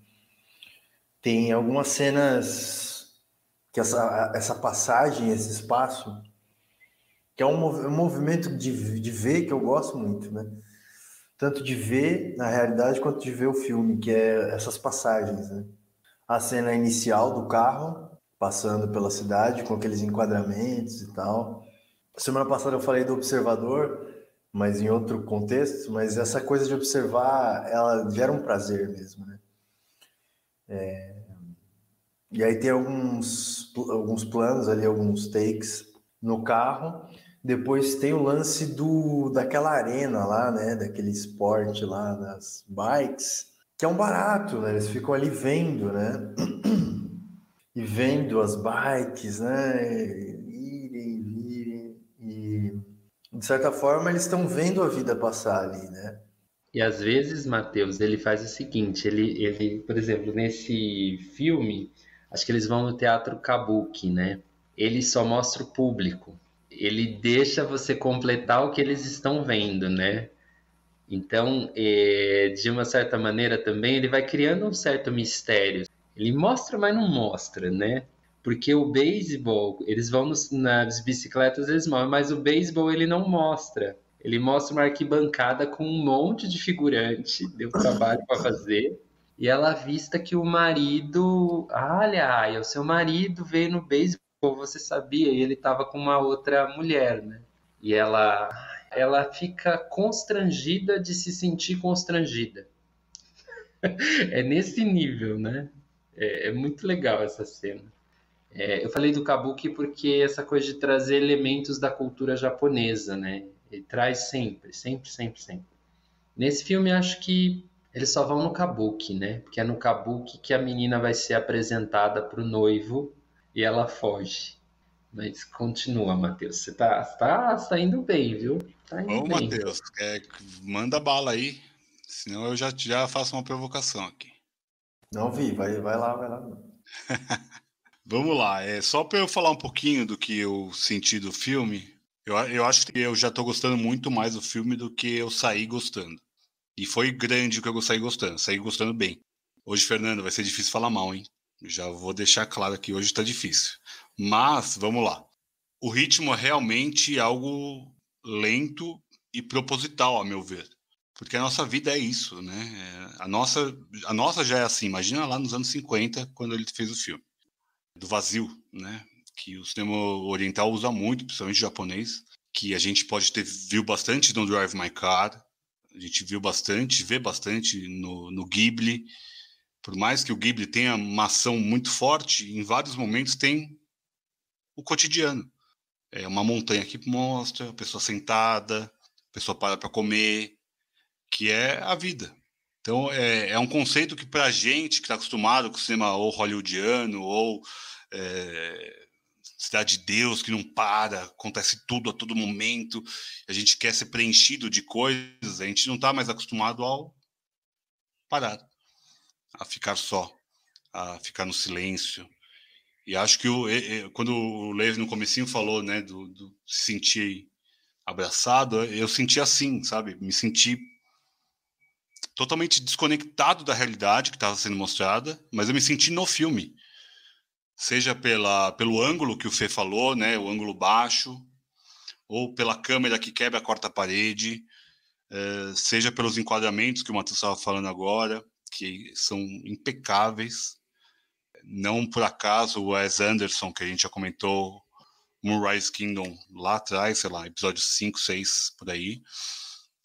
tem algumas cenas que essa, essa passagem, esse espaço, que é um, um movimento de, de ver que eu gosto muito, né? Tanto de ver na realidade quanto de ver o filme, que é essas passagens, né? A cena inicial do carro passando pela cidade com aqueles enquadramentos e tal Semana passada eu falei do observador, mas em outro contexto, mas essa coisa de observar, ela gera um prazer mesmo, né? É... E aí tem alguns, alguns planos ali, alguns takes no carro. Depois tem o lance do daquela arena lá, né? Daquele esporte lá das bikes, que é um barato, né? Eles ficam ali vendo, né? [CLEARS THROAT] E vendo as bikes, né? De certa forma, eles estão vendo a vida passar ali, né? E às vezes, Matheus, ele faz o seguinte, ele, ele, por exemplo, nesse filme, acho que eles vão no teatro Kabuki, né? Ele só mostra o público. Ele deixa você completar o que eles estão vendo, né? Então, é, de uma certa maneira também, ele vai criando um certo mistério. Ele mostra, mas não mostra, né? Porque o beisebol, eles vão nos, nas bicicletas, eles mostram, mas o beisebol ele não mostra. Ele mostra uma arquibancada com um monte de figurante, deu trabalho para fazer. E ela vista que o marido, olha, o seu marido veio no beisebol, você sabia? E ele estava com uma outra mulher, né? E ela, ela fica constrangida de se sentir constrangida. [LAUGHS] é nesse nível, né? É, é muito legal essa cena. É, eu falei do kabuki porque essa coisa de trazer elementos da cultura japonesa, né? Ele traz sempre, sempre, sempre, sempre. Nesse filme, acho que eles só vão no kabuki, né? Porque é no kabuki que a menina vai ser apresentada para o noivo e ela foge. Mas continua, Matheus. Você tá, tá, tá indo bem, viu? Tá indo Ô, Matheus, é, manda bala aí. Senão eu já, já faço uma provocação aqui. Não vi, vai, vai lá, vai lá. [LAUGHS] Vamos lá, é só para eu falar um pouquinho do que eu senti do filme. Eu, eu acho que eu já estou gostando muito mais do filme do que eu saí gostando. E foi grande o que eu saí gostando, saí gostando bem. Hoje, Fernando, vai ser difícil falar mal, hein? Já vou deixar claro que hoje está difícil. Mas, vamos lá. O ritmo é realmente algo lento e proposital, a meu ver. Porque a nossa vida é isso, né? É, a nossa, a nossa já é assim. Imagina lá nos anos 50, quando ele fez o filme do vazio, né? Que o cinema oriental usa muito, principalmente japonês, que a gente pode ter viu bastante no Drive My Car, a gente viu bastante, vê bastante no, no Ghibli. Por mais que o Ghibli tenha uma ação muito forte, em vários momentos tem o cotidiano. É uma montanha que mostra, a pessoa sentada, a pessoa para para comer, que é a vida. Então, é, é um conceito que, para a gente que está acostumado com o cinema ou hollywoodiano ou é, Cidade de Deus que não para, acontece tudo a todo momento, a gente quer ser preenchido de coisas, a gente não está mais acostumado ao parar, a ficar só. a ficar no silêncio. E acho que o, quando o Lev no comecinho falou, né, do, do se sentir abraçado, eu senti assim, sabe? Me senti totalmente desconectado da realidade que estava sendo mostrada, mas eu me senti no filme. Seja pela, pelo ângulo que o Fê falou, né, o ângulo baixo, ou pela câmera que quebra a quarta parede, é, seja pelos enquadramentos que o Matheus estava falando agora, que são impecáveis. Não por acaso o Wes Anderson, que a gente já comentou, Moonrise Kingdom lá atrás, sei lá, episódio 5, 6, por aí,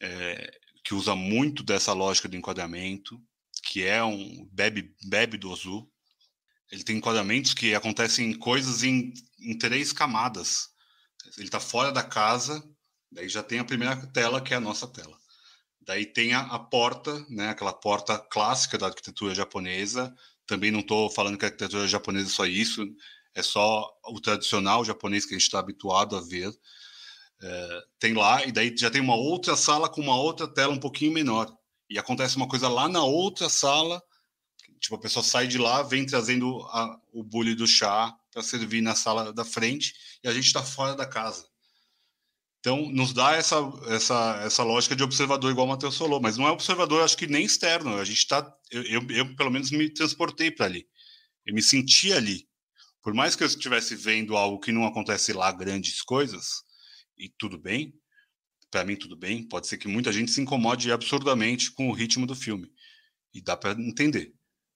é, que usa muito dessa lógica do enquadramento, que é um bebe, bebe do Ozu. Ele tem enquadramentos que acontecem coisas em, em três camadas. Ele está fora da casa, daí já tem a primeira tela, que é a nossa tela. Daí tem a, a porta, né, aquela porta clássica da arquitetura japonesa, também não estou falando que a arquitetura japonesa é só isso, é só o tradicional japonês que a gente está habituado a ver. É, tem lá, e daí já tem uma outra sala com uma outra tela um pouquinho menor. E acontece uma coisa lá na outra sala, tipo, a pessoa sai de lá, vem trazendo a, o bule do chá para servir na sala da frente, e a gente está fora da casa. Então, nos dá essa, essa, essa lógica de observador, igual o Matheus falou, mas não é observador, acho que nem externo. A gente está. Eu, eu, eu, pelo menos, me transportei para ali. Eu me senti ali. Por mais que eu estivesse vendo algo que não acontece lá, grandes coisas, e tudo bem, para mim tudo bem, pode ser que muita gente se incomode absurdamente com o ritmo do filme. E dá para entender.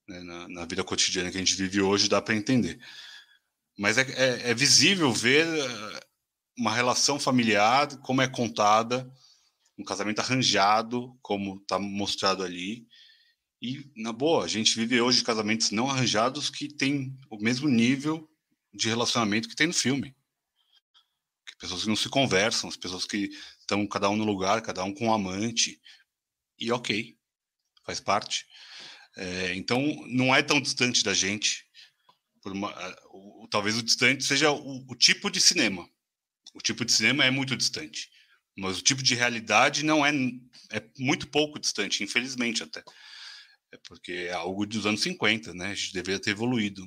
Né? Na, na, vida cotidiana que a gente vive hoje, dá para entender. Mas é, é, é visível ver uma relação familiar, como é contada, um casamento arranjado, como está mostrado ali. E, na boa, a gente vive hoje casamentos não arranjados que têm o mesmo nível de relacionamento que tem no filme. Pessoas que não se conversam, as pessoas que estão cada um no lugar, cada um com um amante. E ok, faz parte. É, então, não é tão distante da gente. Uma, o, talvez o distante seja o, o tipo de cinema o tipo de cinema é muito distante, mas o tipo de realidade não é é muito pouco distante, infelizmente até. É porque é algo dos anos 50, né? A gente deveria ter evoluído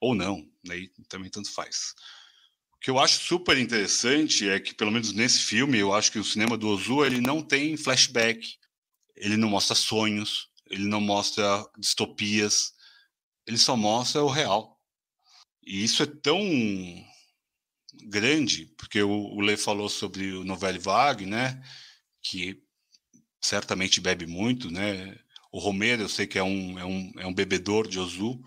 ou não, aí né? também tanto faz. Que eu acho super interessante é que pelo menos nesse filme, eu acho que o cinema do Ozu, ele não tem flashback, ele não mostra sonhos, ele não mostra distopias, ele só mostra o real. E isso é tão grande, porque o, o Lê falou sobre o Novelli Vague, né, que certamente bebe muito, né, o Romero eu sei que é um, é um, é um bebedor de Ozu,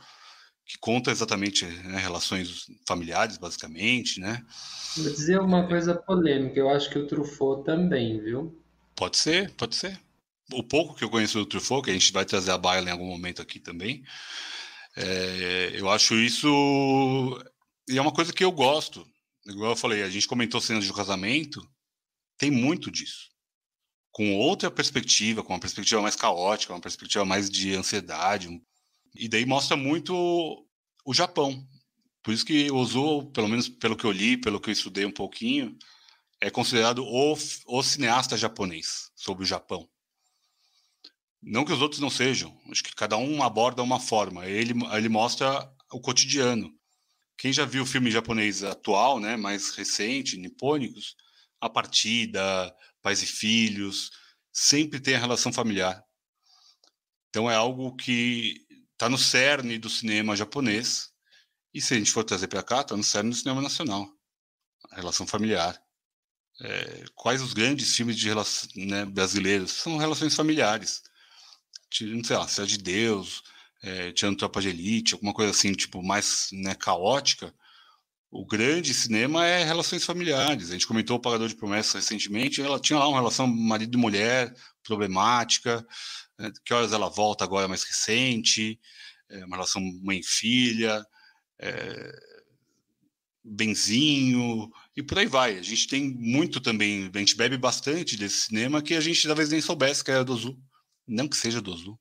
que conta exatamente né, relações familiares, basicamente, né. Vou dizer uma coisa polêmica, eu acho que o Truffaut também, viu? Pode ser, pode ser. O pouco que eu conheço do Truffaut, que a gente vai trazer a baila em algum momento aqui também, é, eu acho isso e é uma coisa que eu gosto igual eu falei, a gente comentou cenas de casamento, tem muito disso. Com outra perspectiva, com uma perspectiva mais caótica, uma perspectiva mais de ansiedade. E daí mostra muito o Japão. Por isso que Ozu, pelo menos pelo que eu li, pelo que eu estudei um pouquinho, é considerado o, o cineasta japonês sobre o Japão. Não que os outros não sejam, acho que cada um aborda uma forma. Ele, ele mostra o cotidiano. Quem já viu o filme japonês atual, né, mais recente, nipônicos, A Partida, Pais e Filhos, sempre tem a relação familiar. Então é algo que está no cerne do cinema japonês, e se a gente for trazer para cá, está no cerne do cinema nacional. A relação familiar. É, quais os grandes filmes de relação, né, brasileiros? São relações familiares. Não sei lá, Cidade de Deus, é, tirando Tropa de Elite, alguma coisa assim, tipo, mais né, caótica, o grande cinema é relações familiares. A gente comentou o Pagador de Promessas recentemente, ela tinha lá uma relação marido e mulher problemática, né, que horas ela volta agora mais recente, é, uma relação mãe-filha, é, benzinho, e por aí vai. A gente tem muito também, a gente bebe bastante desse cinema que a gente talvez nem soubesse que era do Azul. Não que seja do Azul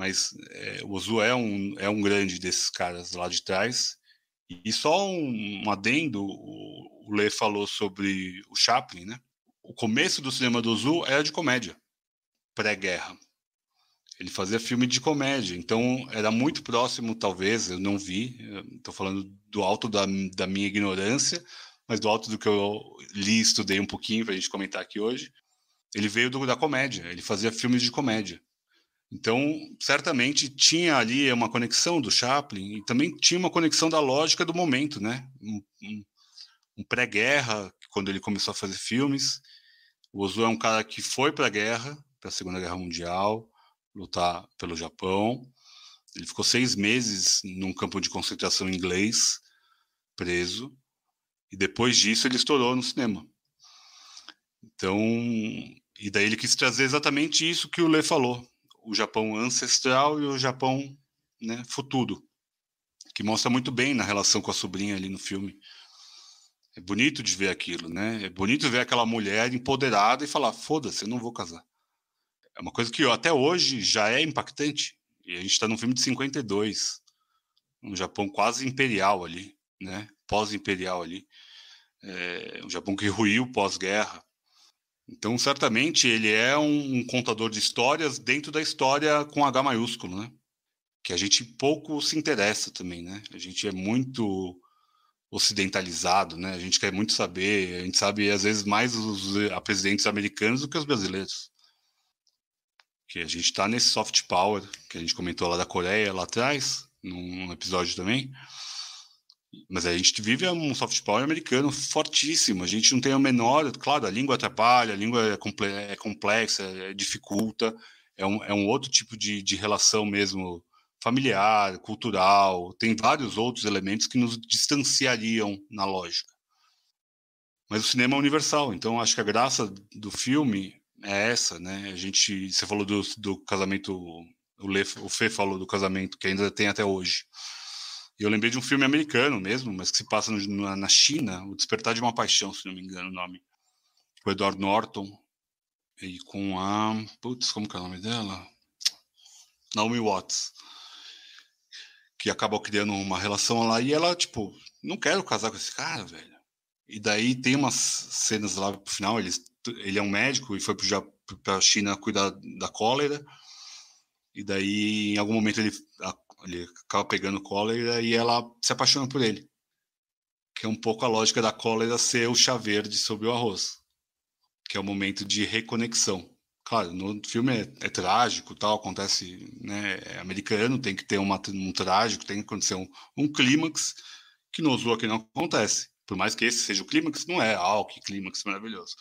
mas é, o Ozu é um, é um grande desses caras lá de trás. E só um, adendo, o, Lê falou sobre o Chaplin, né? O começo do cinema do Ozu era de comédia, pré-guerra. Ele fazia filme de comédia, então era muito próximo, talvez, eu não vi, estou falando do alto da, da minha ignorância, mas do alto do que eu li estudei um pouquinho para a gente comentar aqui hoje. Ele veio do, da comédia, ele fazia filmes de comédia. Então, certamente tinha ali uma conexão do Chaplin e também tinha uma conexão da lógica do momento, né? Um, um, um pré-guerra, quando ele começou a fazer filmes. O Ozu é um cara que foi para a guerra, para a Segunda Guerra Mundial, lutar pelo Japão. Ele ficou seis meses num campo de concentração inglês, preso, e depois disso ele estourou no cinema. Então, e daí ele quis trazer exatamente isso que o Lê falou, o Japão ancestral e o Japão né, futuro, que mostra muito bem na relação com a sobrinha ali no filme. É bonito de ver aquilo, né? É bonito ver aquela mulher empoderada e falar: foda-se, eu não vou casar. É uma coisa que até hoje já é impactante. E a gente está num filme de 52, um Japão quase imperial ali, né? Pós-imperial ali. É, um Japão que ruiu pós-guerra. Então, certamente, ele é um, um, contador de histórias dentro da história com H maiúsculo, né? Que a gente pouco se interessa também, né? A gente é muito ocidentalizado, né? A gente quer muito saber, a gente sabe às vezes mais os presidentes americanos do que os brasileiros que a gente está nesse soft power que a gente comentou lá da Coreia lá atrás, num episódio também. Mas a gente vive um soft power americano fortíssimo. A gente não tem o menor. Claro, a língua atrapalha, a língua é, é complexa, é, dificulta. É um, é um outro tipo de, de relação mesmo familiar, cultural. Tem vários outros elementos que nos distanciariam na lógica. Mas o cinema é universal. Então, acho que a graça do filme é essa, né? A gente, você falou do, do casamento, o, Le, o Fê falou do casamento que ainda tem até hoje. E eu lembrei de um filme americano mesmo, mas que se passa no, na China, O Despertar de uma Paixão, se não me engano o nome. Com o Edward Norton e com a. Putz, como que é o nome dela? Naomi Watts. Que acabou criando uma relação lá e ela, tipo, não quero casar com esse cara, velho. E daí tem umas cenas lá pro final, eles ele é um médico e foi para a China cuidar da cólera. E daí, em algum momento, ele, ele acaba pegando cólera e ela se apaixona por ele. Que é um pouco a lógica da cólera ser o chá verde sobre o arroz. Que é o momento de reconexão. Claro, no filme é, é trágico, tal, acontece, né, é americano, tem que ter uma, um trágico, tem que acontecer um, um clímax, que no Ozu aqui não acontece. Por mais que esse seja o clímax, não é, ah, que clímax maravilhoso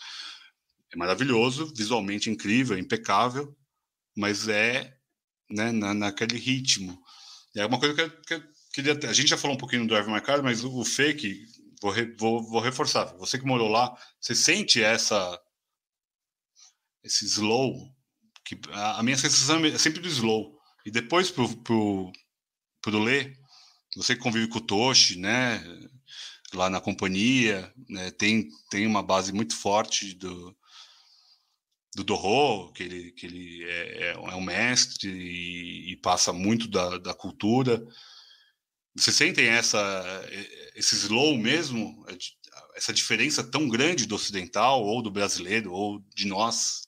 é maravilhoso, visualmente incrível, impecável, mas é né, na, naquele ritmo. É uma coisa que eu, que eu queria. A gente já falou um pouquinho do Drive My Car, mas o, o fake, vou, re, vou, vou reforçar. Você que morou lá, você sente essa esse slow? Que a, a minha sensação é sempre do slow. E depois pro, pro, pro Lê, você que convive com o Toshi, né? Lá na companhia, né, tem, tem uma base muito forte do, do Dorô, que ele, que ele é, é, é um mestre e, e, passa muito da, da cultura. Vocês sentem essa, esse slow mesmo, essa diferença tão grande do ocidental, ou do brasileiro, ou de nós?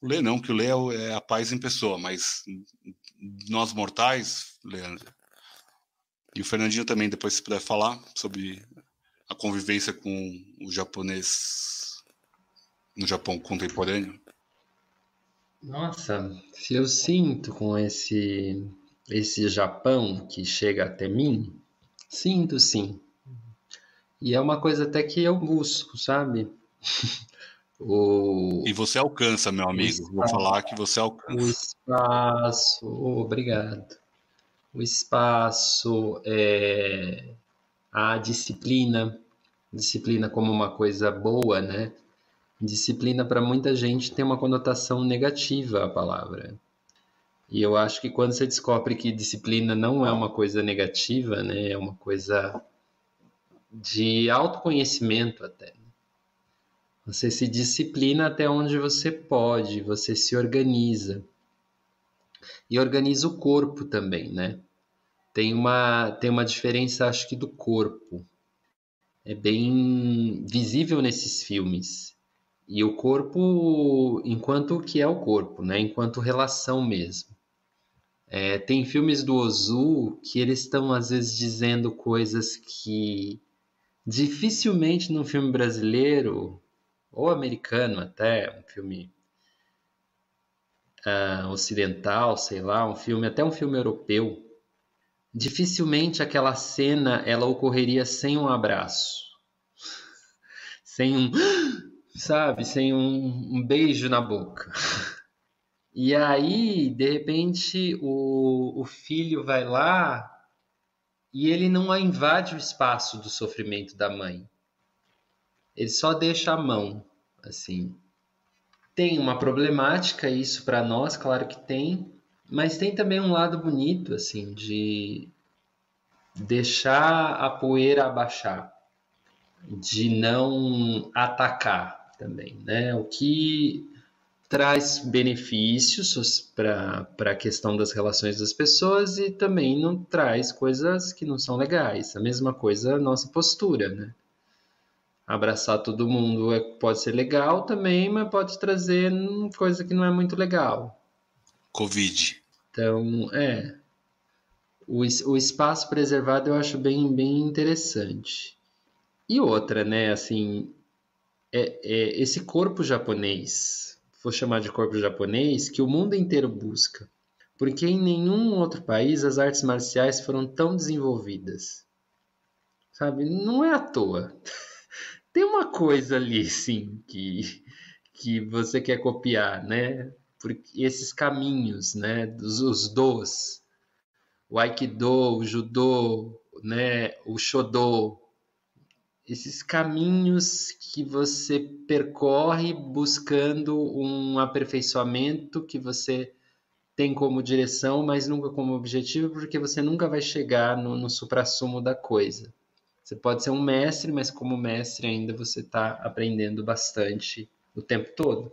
O Lê não, que o Lê é, é a paz em pessoa, mas nós mortais, Leandro, e o Fernandinho também, depois se puder falar sobre a convivência com o japonês no Japão contemporâneo? Nossa, se eu sinto com esse esse Japão que chega até mim, sinto sim. E é uma coisa até que eu busco, sabe? [LAUGHS] o... E você alcança, meu amigo. Espaço, Vou falar que você alcança. O espaço, oh, obrigado. O espaço, é... a disciplina, disciplina como uma coisa boa, né? Disciplina para muita gente tem uma conotação negativa a palavra. E eu acho que quando você descobre que disciplina não é uma coisa negativa, né, é uma coisa de autoconhecimento até. Você se disciplina até onde você pode, você se organiza. E organiza o corpo também, né? Tem uma, tem uma diferença, acho que, do corpo. É bem visível nesses filmes E o corpo, enquanto que é o corpo, né? Enquanto relação mesmo. É, tem filmes do Ozu que eles estão às vezes dizendo coisas que dificilmente num filme brasileiro ou americano até, um filme uh, ocidental, sei lá, um filme até um filme europeu, dificilmente aquela cena ela ocorreria sem um abraço, [LAUGHS] sem um, sabe, sem um, um beijo na boca. E aí, de repente, o, o filho vai lá e ele não invade o espaço do sofrimento da mãe. Ele só deixa a mão, assim. Tem uma problemática isso para nós, claro que tem, mas tem também um lado bonito, assim, de deixar a poeira abaixar, de não atacar também, né? O que traz benefícios para a questão das relações das pessoas e também não traz coisas que não são legais. A mesma coisa a nossa postura, né? Abraçar todo mundo é, pode ser legal também, mas pode trazer coisa que não é muito legal. Covid. Então, é. O, o espaço preservado eu acho bem, bem interessante. E outra, né, assim, é, é esse corpo japonês, vou chamar de corpo japonês, que o mundo inteiro busca, porque em nenhum outro país as artes marciais foram tão desenvolvidas. Sabe? Não é à toa. [LAUGHS] Tem uma coisa ali, sim, que, que você quer copiar, né? Porque esses caminhos, né? Dos os dos, o aikido, o judô, né? O shodo, esses caminhos que você percorre buscando um aperfeiçoamento que você tem como direção, mas nunca como objetivo, porque você nunca vai chegar no, no suprassumo da coisa. Você pode ser um mestre, mas como mestre ainda você está aprendendo bastante o tempo todo.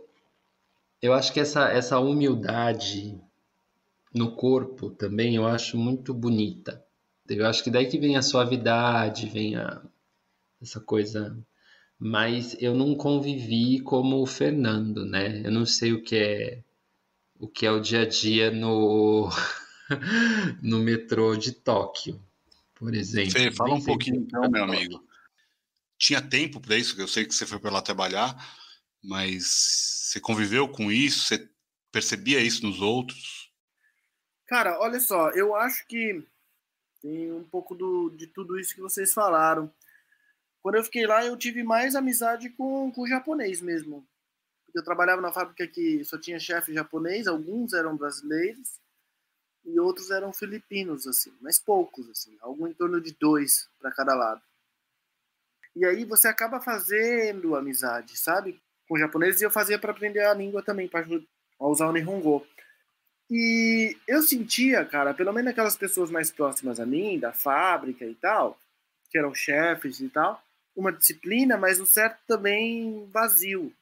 Eu acho que essa, essa humildade no corpo também eu acho muito bonita. Eu acho que daí que vem a suavidade, vem a, essa coisa. Mas eu não convivi como o Fernando, né? Eu não sei o que é o que é o dia a dia no [LAUGHS] no metrô de Tóquio, por exemplo. Fê, fala um pouquinho então, meu amigo. Tinha tempo para isso? Eu sei que você foi para lá trabalhar, mas você conviveu com isso? Você percebia isso nos outros? Cara, olha só, eu acho que tem um pouco do, de tudo isso que vocês falaram. Quando eu fiquei lá, eu tive mais amizade com, com o japonês mesmo. Porque eu trabalhava na fábrica que só tinha chefe japonês, alguns eram brasileiros e outros eram filipinos, assim, mas poucos, assim, algo em torno de dois para cada lado. E aí você acaba fazendo amizade, sabe? Com japoneses e eu fazia para aprender a língua também, para usar o Nihongo. E eu sentia, cara, pelo menos aquelas pessoas mais próximas a mim, da fábrica e tal, que eram chefes e tal, uma disciplina, mas um certo também vazio,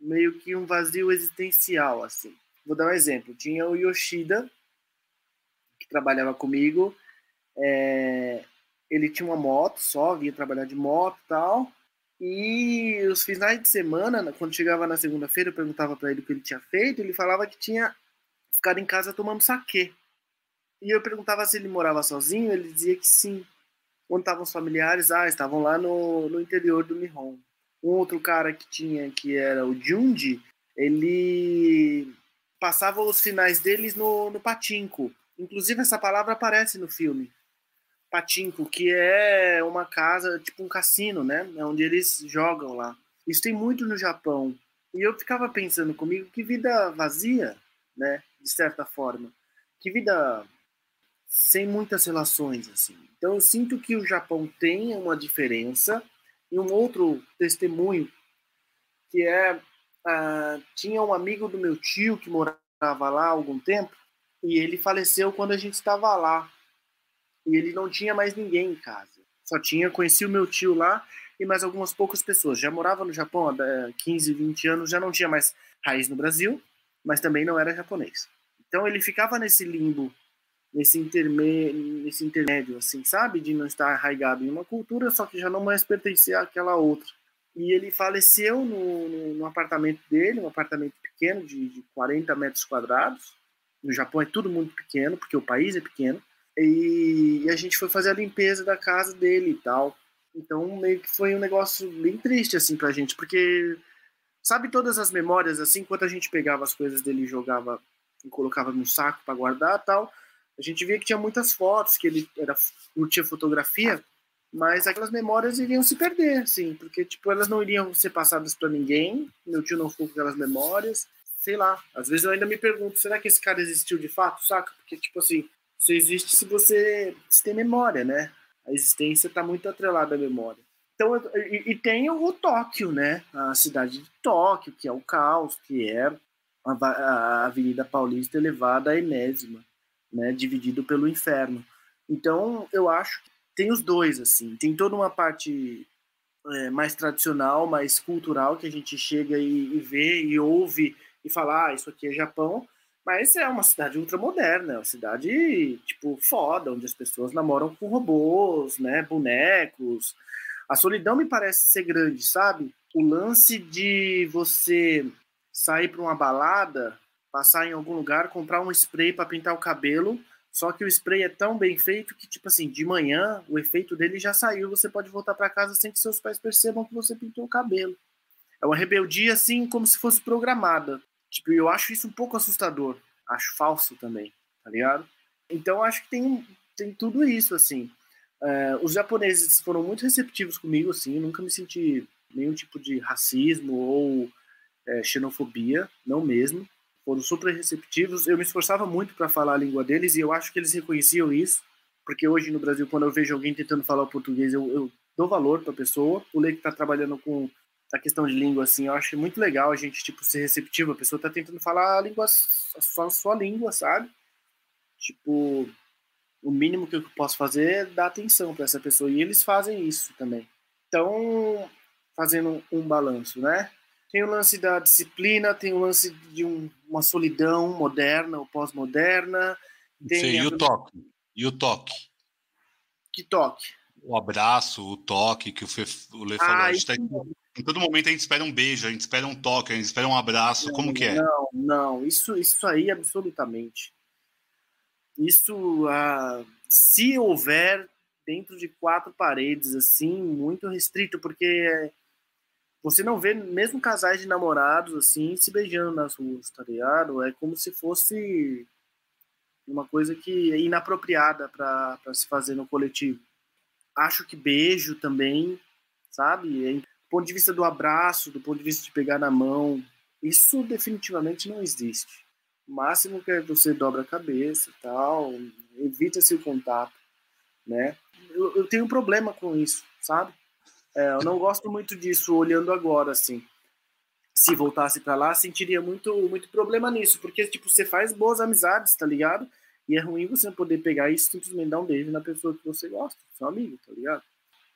meio que um vazio existencial, assim. Vou dar um exemplo. Tinha o Yoshida, que trabalhava comigo, é... ele tinha uma moto só, vinha trabalhar de moto e tal, e os finais de semana, quando chegava na segunda-feira, eu perguntava para ele o que ele tinha feito, ele falava que tinha ficado em casa tomando saquê. E eu perguntava se ele morava sozinho, ele dizia que sim. Quando estavam os familiares, ah, estavam lá no, no interior do Nihon. Um outro cara que tinha, que era o Jundi, ele passava os finais deles no, no patinco. Inclusive, essa palavra aparece no filme. Patinco, que é uma casa, tipo um cassino, né? É onde eles jogam lá. Isso tem muito no Japão. E eu ficava pensando comigo, que vida vazia, né? De certa forma. Que vida sem muitas relações, assim. Então eu sinto que o Japão tem uma diferença e um outro testemunho que é uh, tinha um amigo do meu tio que morava lá há algum tempo e ele faleceu quando a gente estava lá e ele não tinha mais ninguém em casa. Só tinha conheci o meu tio lá e mais algumas poucas pessoas. Já morava no Japão há 15, 20 anos, já não tinha mais raiz no Brasil, mas também não era japonês. Então ele ficava nesse limbo nesse, interme, nesse intermédio, assim, sabe? De não estar arraigado em uma cultura, só que já não mais pertencer àquela outra. e ele faleceu no, no, no apartamento dele, um apartamento pequeno de, de 40 metros quadrados. No Japão é tudo muito pequeno, porque o país é pequeno. E, e, a gente foi fazer a limpeza da casa dele e tal. Então meio que foi um negócio bem triste assim pra gente, porque sabe todas as memórias assim, enquanto a gente pegava as coisas dele e jogava e colocava no saco para guardar tal, a gente via que tinha muitas fotos, que ele era curtia fotografia, mas aquelas memórias iriam se perder, assim, porque tipo elas não iriam ser passadas para ninguém. Meu tio não ficou com aquelas memórias, sei lá. Às vezes eu ainda me pergunto, será que esse cara existiu de fato, saca? Porque tipo assim, você existe se você se tem memória, né? A existência está muito atrelada à memória. Então, e, e, tem o Tóquio, né? A cidade de Tóquio, que é o caos, que é a, a Avenida Paulista elevada à enésima, né? Dividido pelo inferno. Então, eu acho que tem os dois, assim. Tem toda uma parte é, mais tradicional, mais cultural, que a gente chega e, e vê e ouve e fala, ah, isso aqui é Japão. Mas é uma cidade ultramoderna, é uma cidade, tipo, foda, onde as pessoas namoram com robôs, né, bonecos. A solidão me parece ser grande, sabe? O lance de você sair para uma balada, passar em algum lugar, comprar um spray para pintar o cabelo, só que o spray é tão bem feito que, tipo assim, de manhã o efeito dele já saiu, você pode voltar para casa sem que seus pais percebam que você pintou o cabelo. É uma rebeldia, assim, como se fosse programada. Tipo, eu acho isso um pouco assustador. Acho falso também, tá ligado? Então, acho que tem, tem tudo isso, assim. É, os japoneses foram muito receptivos comigo, assim. Nunca me senti nenhum tipo de racismo ou é, xenofobia, não mesmo. Foram super receptivos. Eu me esforçava muito para falar a língua deles e eu acho que eles reconheciam isso, porque hoje no Brasil, quando eu vejo alguém tentando falar o português, eu, eu dou valor para a pessoa. O Lei que está trabalhando com a questão de língua, assim, eu acho muito legal a gente, tipo, ser receptivo. A pessoa tá tentando falar a língua, a sua, a sua língua, sabe? Tipo, o mínimo que eu posso fazer é dar atenção para essa pessoa. E eles fazem isso também. Então, fazendo um balanço, né? Tem o lance da disciplina, tem o lance de um, uma solidão moderna ou pós-moderna. Sim, e o toque? E o toque? Que toque? O abraço, o toque que o, Fê, o Lê falou. Ah, tá em todo momento a gente espera um beijo, a gente espera um toque, a gente espera um abraço. Não, Como que é? Não, não, isso, isso aí absolutamente. Isso, ah, se houver dentro de quatro paredes, assim, muito restrito, porque você não vê mesmo casais de namorados, assim, se beijando nas ruas, tá ligado? É como se fosse uma coisa que é inapropriada para se fazer no coletivo. Acho que beijo também, sabe? É ponto de vista do abraço, do ponto de vista de pegar na mão, isso definitivamente não existe. O máximo que é você dobra a cabeça e tal, evita esse contato, né? Eu, eu tenho um problema com isso, sabe? É, eu não gosto muito disso olhando agora, assim. Se voltasse para lá, sentiria muito, muito problema nisso, porque, tipo, você faz boas amizades, tá ligado? E é ruim você não poder pegar isso e simplesmente dar um beijo na pessoa que você gosta, seu amigo, tá ligado?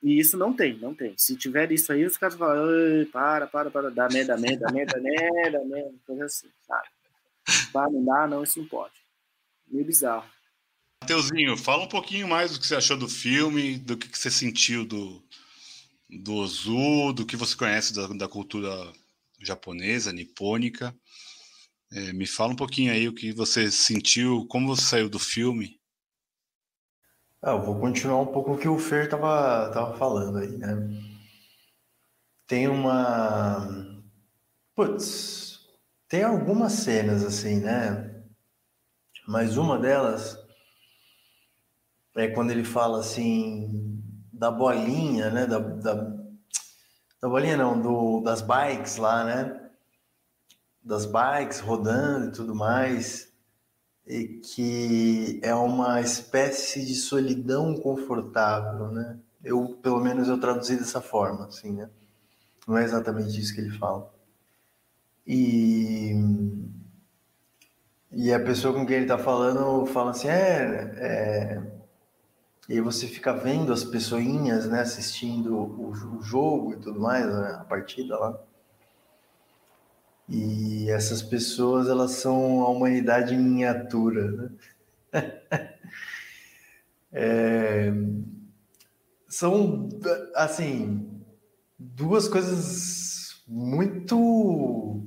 E isso não tem, não tem. Se tiver isso aí, os caras falam, para, para, para, dá merda, merda, merda, merda, merda, coisa assim, sabe? Não dá, não, isso não pode. Meio bizarro. Mateuzinho, fala um pouquinho mais do que você achou do filme, do que você sentiu do, do Ozu, do que você conhece da, da cultura japonesa, nipônica. É, me fala um pouquinho aí o que você sentiu, como você saiu do filme. Ah, eu vou continuar um pouco o que o Fer tava, tava falando aí, né? Tem uma. Putz, tem algumas cenas assim, né? Mas uma delas é quando ele fala assim da bolinha, né? Da, da, da bolinha não, do, das bikes lá, né? Das bikes rodando e tudo mais e que é uma espécie de solidão confortável, né? Eu, pelo menos, eu traduzi dessa forma, assim, né? Não é exatamente isso que ele fala. E, e a pessoa com quem ele está falando fala assim, é, é... E aí você fica vendo as pessoinhas, né, assistindo o, o jogo e tudo mais, né, a partida lá. E essas pessoas, elas são a humanidade em miniatura. Né? [LAUGHS] é, são, assim, duas coisas muito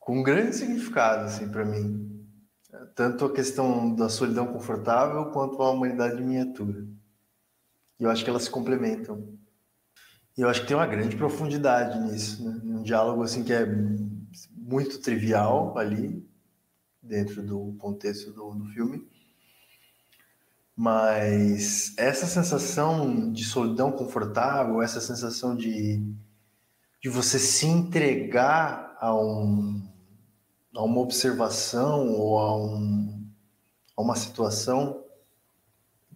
com grande significado assim para mim tanto a questão da solidão confortável quanto a humanidade miniatura. E eu acho que elas se complementam. E eu acho que tem uma grande profundidade nisso né? um diálogo assim que é muito trivial ali dentro do contexto do, do filme. Mas essa sensação de solidão confortável, essa sensação de, de você se entregar a, um, a uma observação ou a, um, a uma situação,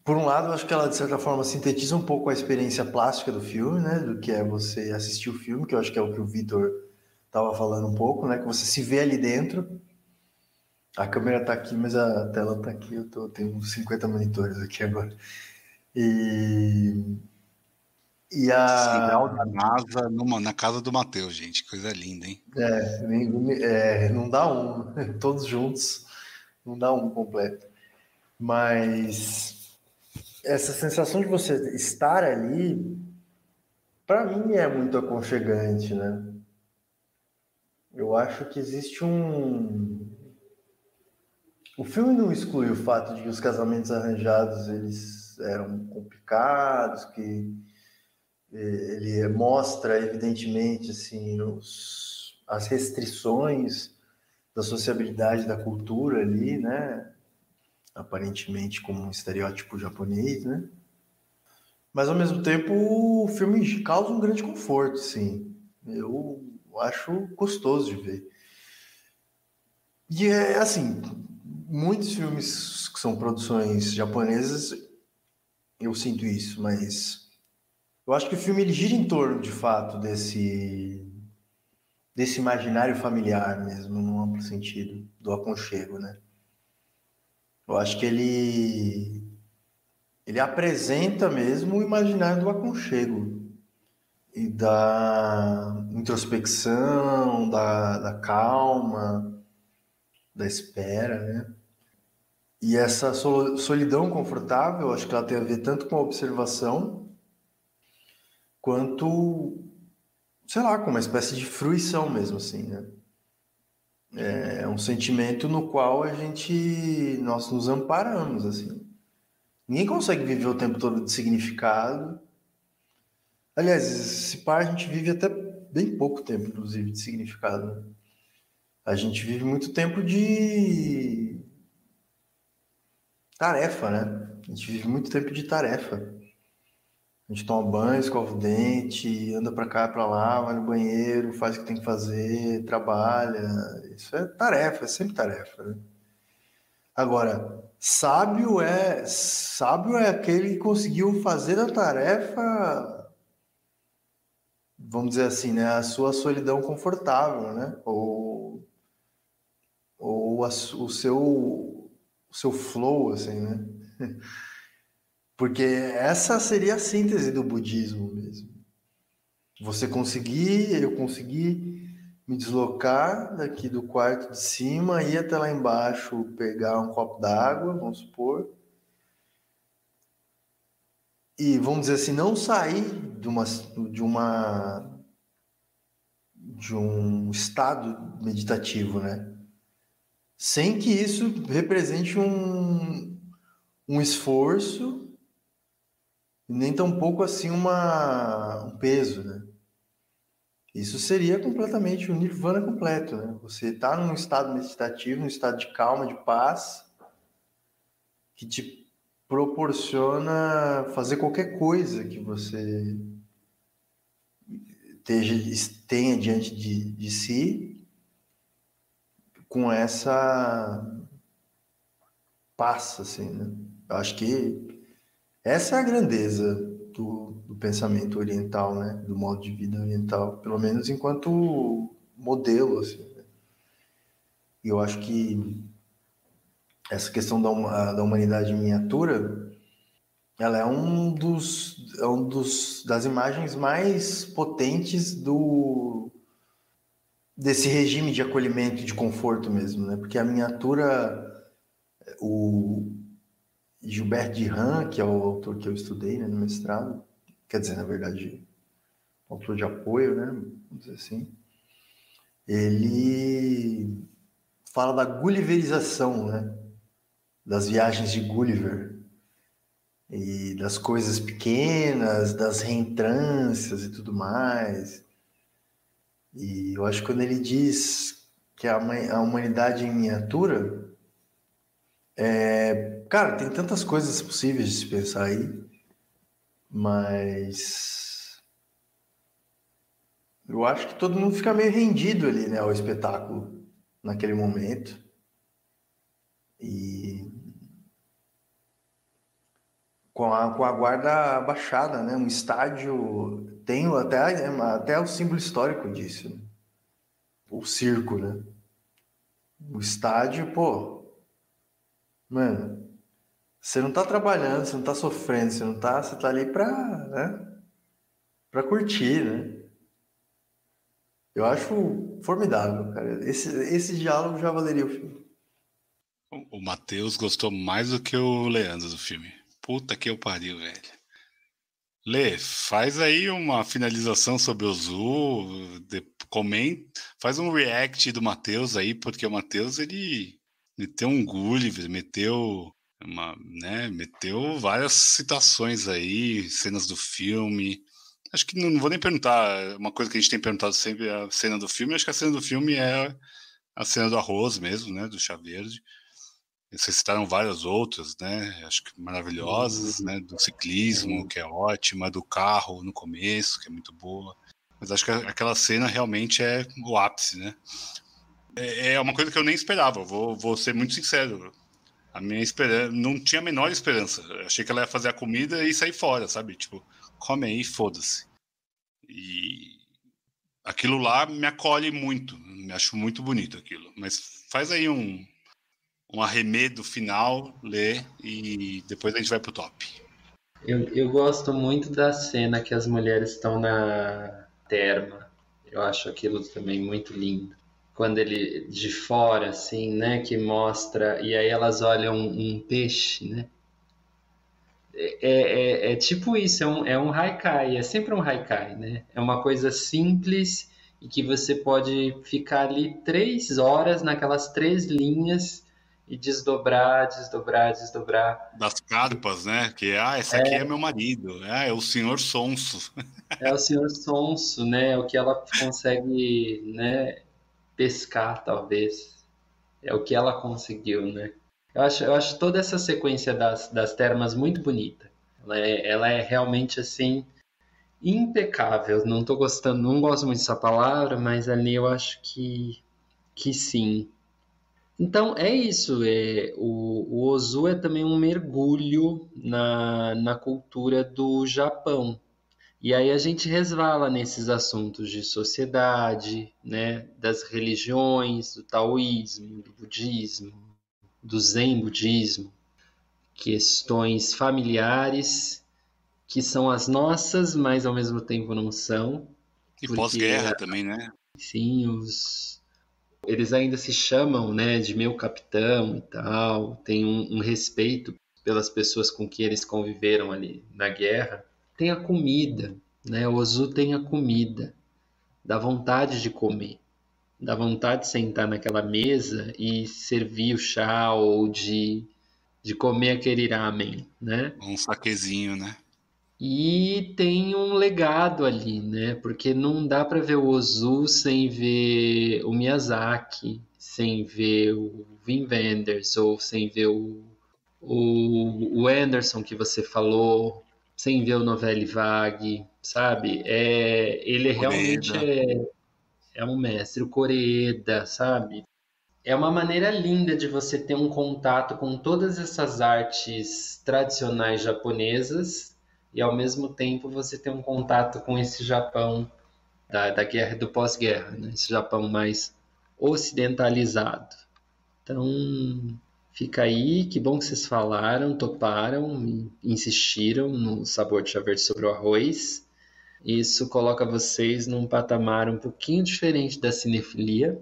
por um lado, eu acho que ela, de certa forma, sintetiza um pouco a experiência plástica do filme, né? Do que é você assistir o filme, que eu acho que é o que o Vitor estava falando um pouco, né? Que você se vê ali dentro a câmera está aqui, mas a tela está aqui. Eu tô, tenho uns 50 monitores aqui agora. E. E a. Sinal da NASA numa, na casa do Matheus, gente. Coisa linda, hein? É, é, não dá um, [LAUGHS] todos juntos, não dá um completo. Mas essa sensação de você estar ali, para mim é muito aconchegante, né? Eu acho que existe um, o filme não exclui o fato de que os casamentos arranjados eles eram complicados, que ele mostra evidentemente assim os, as restrições da sociabilidade da cultura ali, né? Aparentemente como um estereótipo japonês, né? Mas ao mesmo tempo o filme causa um grande conforto, sim. Eu acho gostoso de ver. E é assim, muitos filmes que são produções japonesas, eu sinto isso, mas eu acho que o filme ele gira em torno, de fato, desse desse imaginário familiar mesmo, no amplo sentido, do aconchego, né? Eu acho que ele ele apresenta mesmo o imaginário do aconchego e da introspecção, da, da calma, da espera, né? E essa solidão confortável, acho que ela tem a ver tanto com a observação, quanto, sei lá, com uma espécie de fruição mesmo, assim, né? É um sentimento no qual a gente, nós nos amparamos, assim. Ninguém consegue viver o tempo todo de significado. Aliás, se par, a gente vive até bem pouco tempo, inclusive, de significado. Né? A gente vive muito tempo de Tarefa, né? A gente vive muito tempo de tarefa. A gente toma banho, escova o dente, anda para cá, para lá, vai no banheiro, faz o que tem que fazer, trabalha. Isso é tarefa, é sempre tarefa. Né? Agora, sábio é sábio é aquele que conseguiu fazer a tarefa, vamos dizer assim, né, a sua solidão confortável, né? Ou ou a, o seu o seu flow, assim, né? [LAUGHS] Porque essa seria a síntese do budismo mesmo. Você conseguir, eu conseguir me deslocar daqui do quarto de cima, ir até lá embaixo, pegar um copo d'água, vamos supor, e vamos dizer assim, não sair de uma de uma de um estado meditativo, né? sem que isso represente um, um esforço, nem tampouco assim uma, um peso, né? Isso seria completamente o um nirvana completo, né? Você está num estado meditativo, num estado de calma, de paz, que te proporciona fazer qualquer coisa que você tenha diante de, de si com essa passa, assim, né? Eu acho que essa é a grandeza do, do pensamento oriental, né? Do modo de vida oriental, pelo menos enquanto modelo, assim. Né? E eu acho que essa questão da, da humanidade em miniatura, ela é um dos, é um dos das imagens mais potentes do desse regime de acolhimento de conforto mesmo, né? Porque a miniatura, o Gilbert Duran, que é o autor que eu estudei né, no mestrado, quer dizer, na verdade, autor de apoio, né? Vamos dizer assim. Ele fala da gulliverização, né? Das viagens de Gulliver e das coisas pequenas, das reentrâncias e tudo mais. E eu acho que quando ele diz que a humanidade em miniatura, é, cara, tem tantas coisas possíveis de se pensar aí, mas eu acho que todo mundo fica meio rendido ali, né, ao espetáculo naquele momento. E com a, com a guarda baixada, né? Um estádio tem até, até o símbolo histórico disso. Né? O circo, né? O estádio, pô, mano, você não tá trabalhando, você não tá sofrendo, você não tá, você tá ali pra, né? Pra curtir, né? Eu acho formidável, cara. Esse, esse diálogo já valeria o filme. O Matheus gostou mais do que o Leandro do filme. Puta que eu pariu, velho. Lê, faz aí uma finalização sobre o Zu, comenta, faz um react do Matheus aí, porque o Matheus ele meteu um Gulliver, meteu uma, né, meteu várias citações aí, cenas do filme. Acho que não, não, vou nem perguntar, uma coisa que a gente tem perguntado sempre é a cena do filme, acho que a cena do filme é a cena do arroz mesmo, né, do chá verde. Vocês citaram várias outras, né? Acho que maravilhosas, uhum. né? Do ciclismo, uhum. que é ótima, do carro no começo, que é muito boa. Mas acho que aquela cena realmente é o ápice, né? É, é uma coisa que eu nem esperava, vou, vou ser muito sincero. A minha esperança não tinha a menor esperança. Eu achei que ela ia fazer a comida e sair fora, sabe? Tipo, come aí, foda-se. E aquilo lá me acolhe muito, me acho muito bonito aquilo. Mas faz aí um, um arremedo final, lê e depois a gente vai pro top. Eu, eu gosto muito da cena que as mulheres estão na terma. Eu acho aquilo também muito lindo. Quando ele de fora, assim, né, que mostra, e aí elas olham um, um peixe, né? É, é, é, tipo isso, é um, é um haikai, é sempre um haikai, né? É uma coisa simples e que você pode ficar ali três horas naquelas três linhas e desdobrar, desdobrar, desdobrar. Das carpas, né? Que ah, esse aqui é, é meu marido, é, é o senhor Sonso. É o senhor Sonso, né? É o que ela consegue, né? Pescar, talvez. É o que ela conseguiu, né? Eu acho, eu acho toda essa sequência das, das termas muito bonita. Ela é, ela é realmente assim impecável. Não tô gostando, não gosto muito dessa palavra, mas ali eu acho que que sim, então é isso. É, o, o Ozu é também um mergulho na, na cultura do Japão. E aí a gente resvala nesses assuntos de sociedade, né, das religiões, do taoísmo, do budismo, do zen budismo, questões familiares que são as nossas, mas ao mesmo tempo não são. E pós-guerra também, né? Sim, os, eles ainda se chamam né, de meu capitão e tal, tem um, um respeito pelas pessoas com que eles conviveram ali na guerra. Tem a comida, né? O Ozu tem a comida, dá vontade de comer, dá vontade de sentar naquela mesa e servir o chá ou de, de comer aquele ramen, né? Um saquezinho, né? E tem um legado ali, né? Porque não dá para ver o Ozu sem ver o Miyazaki, sem ver o Wim Wenders, ou sem ver o, o, o Anderson que você falou, sem ver o Novelli Vague, sabe? É, ele realmente é, é um mestre, o Coreda, sabe? É uma maneira linda de você ter um contato com todas essas artes tradicionais japonesas e ao mesmo tempo você tem um contato com esse Japão da, da guerra do pós-guerra, né? esse Japão mais ocidentalizado. Então, fica aí, que bom que vocês falaram, toparam, insistiram no sabor de chá verde sobre o arroz. Isso coloca vocês num patamar um pouquinho diferente da cinefilia,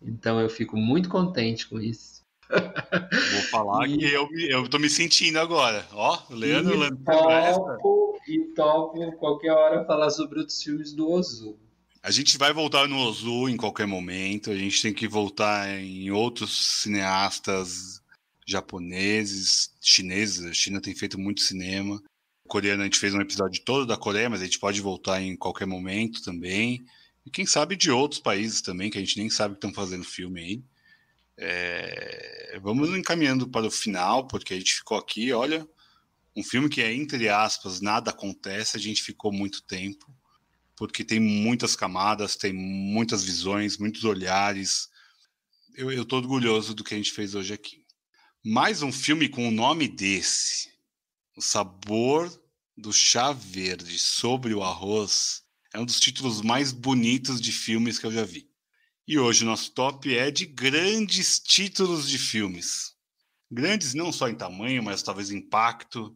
então eu fico muito contente com isso. [LAUGHS] Vou falar e... que eu, eu tô me sentindo agora. Ó, o Leandro topo, e topo qualquer hora falar sobre outros filmes do Ozu. A gente vai voltar no Ozu em qualquer momento. A gente tem que voltar em outros cineastas japoneses, chineses. A China tem feito muito cinema. Coreano a gente fez um episódio todo da Coreia, mas a gente pode voltar em qualquer momento também. E quem sabe de outros países também, que a gente nem sabe que estão fazendo filme aí. É... Vamos encaminhando para o final, porque a gente ficou aqui, olha, um filme que é, entre aspas, nada acontece, a gente ficou muito tempo, porque tem muitas camadas, tem muitas visões, muitos olhares. Eu estou orgulhoso do que a gente fez hoje aqui. Mais um filme com o nome desse, O Sabor do Chá Verde sobre o Arroz, é um dos títulos mais bonitos de filmes que eu já vi. E hoje o nosso top é de grandes títulos de filmes. Grandes não só em tamanho, mas talvez impacto.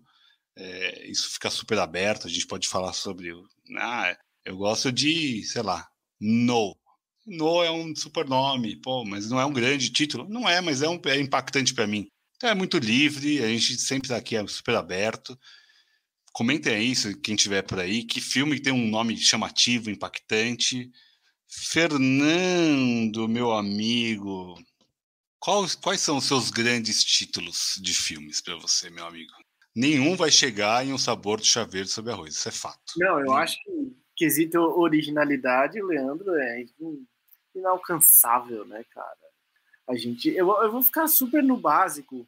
É, isso fica super aberto, a gente pode falar sobre. Ah, eu gosto de, sei lá, No. No é um super nome, pô, mas não é um grande título? Não é, mas é, um, é impactante para mim. Então é muito livre, a gente sempre tá aqui é super aberto. Comentem aí, se quem tiver por aí, que filme tem um nome chamativo, impactante. Fernando, meu amigo, quais, quais são os seus grandes títulos de filmes para você, meu amigo? Nenhum vai chegar em um sabor de chaveiro sobre arroz, isso é fato. Não, eu Nenhum. acho que quesito originalidade, Leandro, é inalcançável, né, cara? A gente, eu, eu vou ficar super no básico,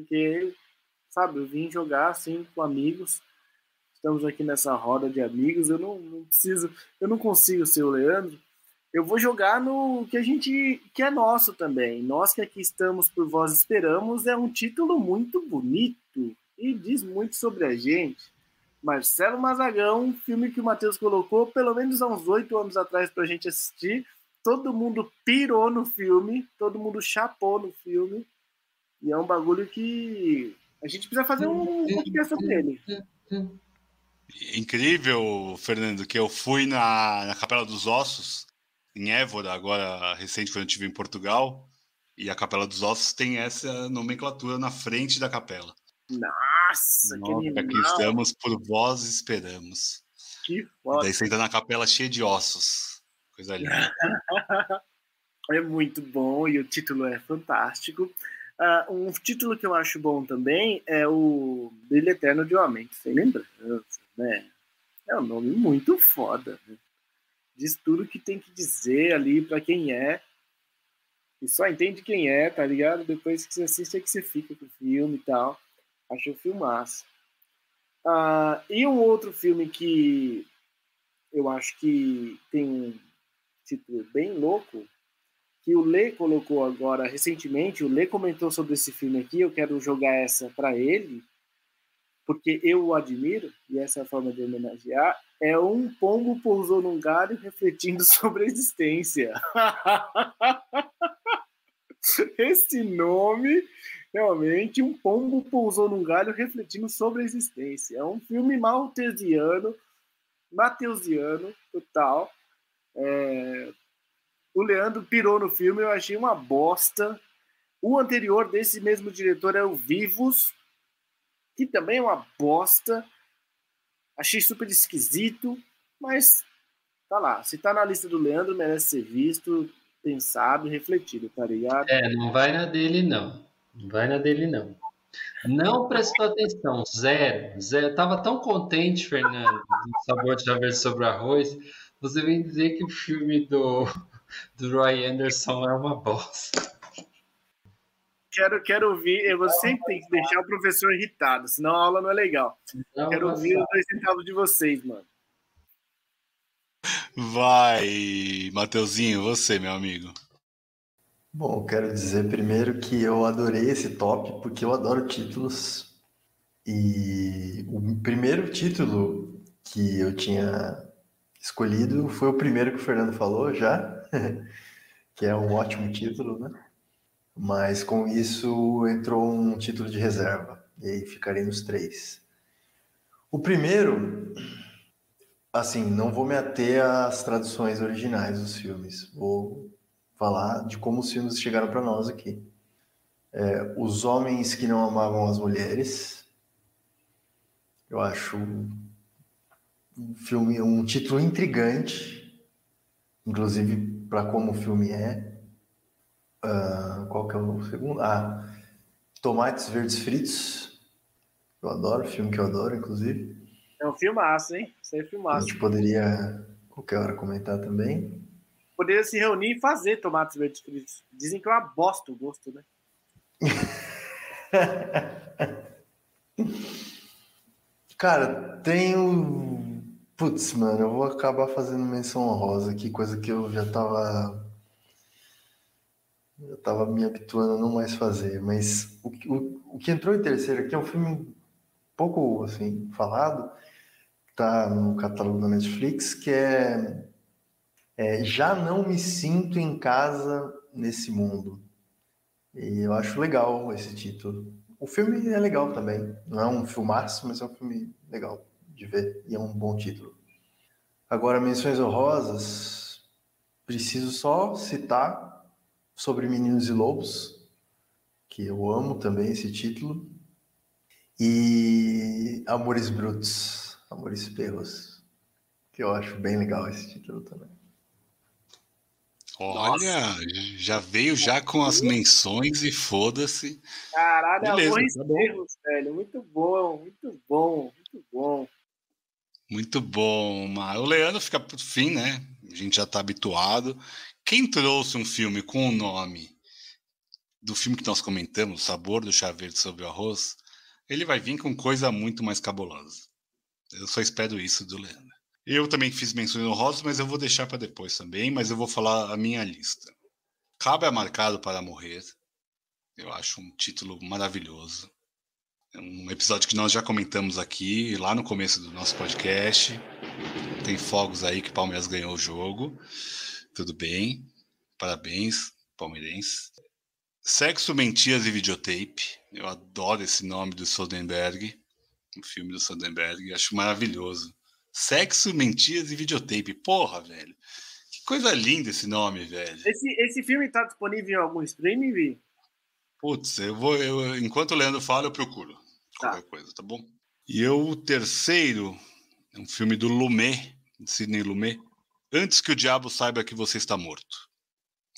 porque, sabe, eu vim jogar assim com amigos estamos aqui nessa roda de amigos, eu não, não, preciso, eu não consigo ser o Leandro. Eu vou jogar no que a gente que é nosso também. Nós que aqui estamos por vós esperamos é um título muito bonito e diz muito sobre a gente. Marcelo Mazagão, filme que o Matheus colocou pelo menos há uns oito anos atrás para a gente assistir. Todo mundo pirou no filme, todo mundo chapou no filme. E é um bagulho que a gente precisa fazer um podcast sobre ele. Incrível, Fernando, que eu fui na, na Capela dos Ossos, em Évora, agora recente, quando eu estive em Portugal, e a Capela dos Ossos tem essa nomenclatura na frente da capela. Nossa, Nossa que aqui estamos, por vós esperamos. Que E foda. daí você entra na capela cheia de ossos. Coisa [LAUGHS] linda. É muito bom e o título é fantástico. Ah, um título que eu acho bom também é o Brilho Eterno de Mente Sem Lembrança, né? É um nome muito foda. Né? Diz tudo que tem que dizer ali para quem é. E só entende quem é, tá ligado? Depois que você assiste é que você fica com o filme e tal. Acho um filmaço. Ah, e um outro filme que eu acho que tem um título bem louco, que o Lê colocou agora recentemente, o Lê comentou sobre esse filme aqui, eu quero jogar essa para ele, porque eu o admiro, e essa é a forma de homenagear, é um pombo pousou num galho [LAUGHS] refletindo sobre a existência. [LAUGHS] Esse nome, realmente, um pombo pousou num galho refletindo sobre a existência. É um filme maltesiano, mateusiano, total. É, o Leandro pirou no filme, eu achei uma bosta. O anterior desse mesmo diretor é o Vivos, que também é uma bosta. Achei super esquisito, mas tá lá. Se tá na lista do Leandro, merece ser visto, pensado refletido, tá ligado? É, não vai na dele, não. Não vai na dele, não. Não prestou atenção, zero, zero. Eu tava tão contente, Fernando, do sabor de chaveiro sobre arroz. Você vem dizer que o filme do, do Roy Anderson é uma bosta. Quero, quero ouvir. Eu sempre tenho que deixar o professor irritado, senão a aula não é legal. Não, Quero ouvir os dois centavos de vocês, mano. Vai, Mateuzinho, você, meu amigo. Bom, quero dizer primeiro que eu adorei esse top porque eu adoro títulos. E o primeiro título que eu tinha escolhido foi o primeiro que o Fernando falou já, [LAUGHS] que é um ótimo título, né? Mas com isso entrou um título de reserva, e aí ficarei nos três. O primeiro, assim, não vou me ater às traduções originais dos filmes, vou falar de como os filmes chegaram para nós aqui. É, os homens que não amavam as mulheres, eu acho um filme, um título intrigante, inclusive para como o filme é. Uh, qual que é o segundo? Ah, Tomates Verdes Fritos. Eu adoro, filme que eu adoro, inclusive. É um filmaço, hein? Isso aí é filmaço. A gente poderia qualquer hora comentar também. Poderia se reunir e fazer tomates verdes fritos. Dizem que é uma bosta o gosto, né? [LAUGHS] Cara, tem o. Putz, mano, eu vou acabar fazendo menção honrosa aqui, coisa que eu já tava. Eu tava me habituando a não mais fazer, mas o, o, o que entrou em terceiro aqui é um filme pouco, assim, falado, tá no catálogo da Netflix, que é, é Já Não Me Sinto em Casa Nesse Mundo. E eu acho legal esse título. O filme é legal também. Não é um filmaço, mas é um filme legal de ver. E é um bom título. Agora, menções honrosas. Preciso só citar sobre Meninos e Lobos, que eu amo também esse título. E Amores Brutos, Amores Perros, que eu acho bem legal esse título também. Olha, Nossa. já veio já com as menções e foda-se. Caralho, Beleza, Amores tá Perros, velho, muito bom, muito bom, muito bom. Muito bom, mas o Leandro fica por fim, né? A gente já tá habituado. Quem trouxe um filme com o nome do filme que nós comentamos, Sabor do Chá Verde sobre o Arroz, ele vai vir com coisa muito mais cabulosa. Eu só espero isso do Leandro. Eu também fiz menções honrosas, mas eu vou deixar para depois também, mas eu vou falar a minha lista. Cabe é marcado para morrer. Eu acho um título maravilhoso. É um episódio que nós já comentamos aqui, lá no começo do nosso podcast. Tem fogos aí que o Palmeiras ganhou o jogo. Tudo bem. Parabéns, palmeirense. Sexo, Mentiras e Videotape. Eu adoro esse nome do Soderbergh, o filme do Soderbergh, acho maravilhoso. Sexo, Mentiras e Videotape. Porra, velho. Que coisa linda esse nome, velho. Esse, esse filme tá disponível em algum streaming, Vi? Putz, eu vou. Eu, enquanto o Leandro fala, eu procuro. Tá. Qualquer coisa, tá bom? E eu, o terceiro, é um filme do Lumet, de Sidney Lumet. Antes que o diabo saiba que você está morto.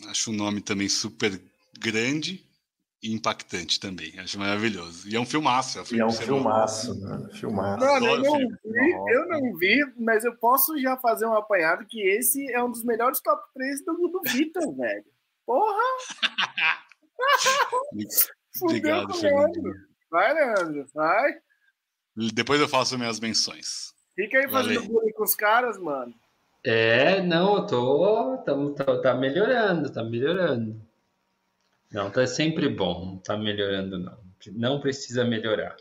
Acho um nome também super grande e impactante também. Acho maravilhoso. E é um filmaço. É um filme e é um filmaço, mano. Filmaço. Mano, eu não, vi, eu não vi, mas eu posso já fazer um apanhado que esse é um dos melhores top 3 do, do Vitor, [LAUGHS] velho. Porra! [LAUGHS] [LAUGHS] Obrigado, Fernando. Vai, Leandro, vai. Depois eu faço minhas menções. Fica aí fazendo bullying com os caras, mano. É, não, eu tô. Tá, tá, tá melhorando, tá melhorando. Não, tá sempre bom, não tá melhorando não. Não precisa melhorar.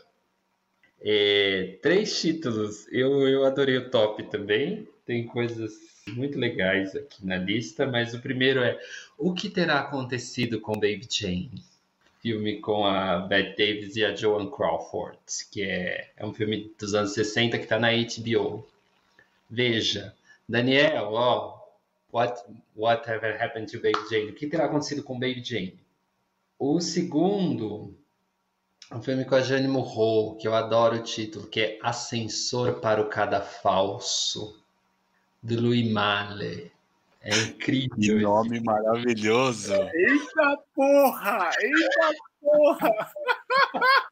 É, três títulos. Eu, eu adorei o top também. Tem coisas muito legais aqui na lista, mas o primeiro é O que terá acontecido com Baby Jane? Filme com a Bette Davis e a Joan Crawford, que é, é um filme dos anos 60 que está na HBO. Veja, Daniel, ó, what, whatever happened to Baby Jane? O que terá acontecido com Baby Jane? O segundo um filme com a Jane Murrow, que eu adoro o título, que é Ascensor para o Cadafalso, de Louis Malle. É incrível. Que nome maravilhoso. Eita porra! Eita porra! [LAUGHS]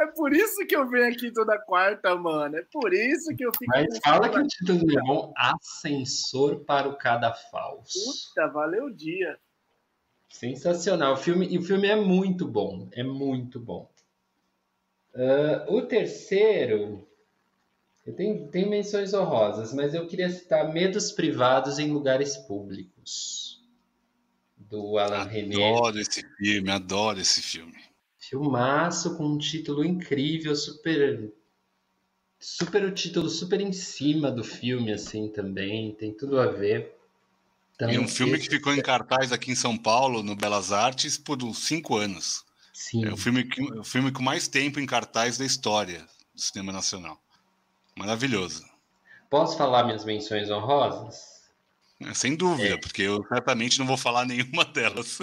É por isso que eu venho aqui toda quarta, mano. É por isso que eu fico. Mas fala que o título é bom: Ascensor para o Cadafalso. Puta, valeu o dia. Sensacional. O filme, e o filme é muito bom. É muito bom. Uh, o terceiro. Eu tenho, tenho menções honrosas, mas eu queria citar Medos Privados em Lugares Públicos. Do Alan René. Adoro esse filme, adoro esse filme. Filmaço com um título incrível, super. Super o título super em cima do filme, assim, também. Tem tudo a ver. Então, e um filme que ficou em cartaz aqui em São Paulo, no Belas Artes, por uns cinco anos. Sim. É o filme, que, o filme com mais tempo em cartaz da história do cinema nacional. Maravilhoso. Posso falar minhas menções honrosas? É, sem dúvida, é. porque eu certamente não vou falar nenhuma [LAUGHS] delas.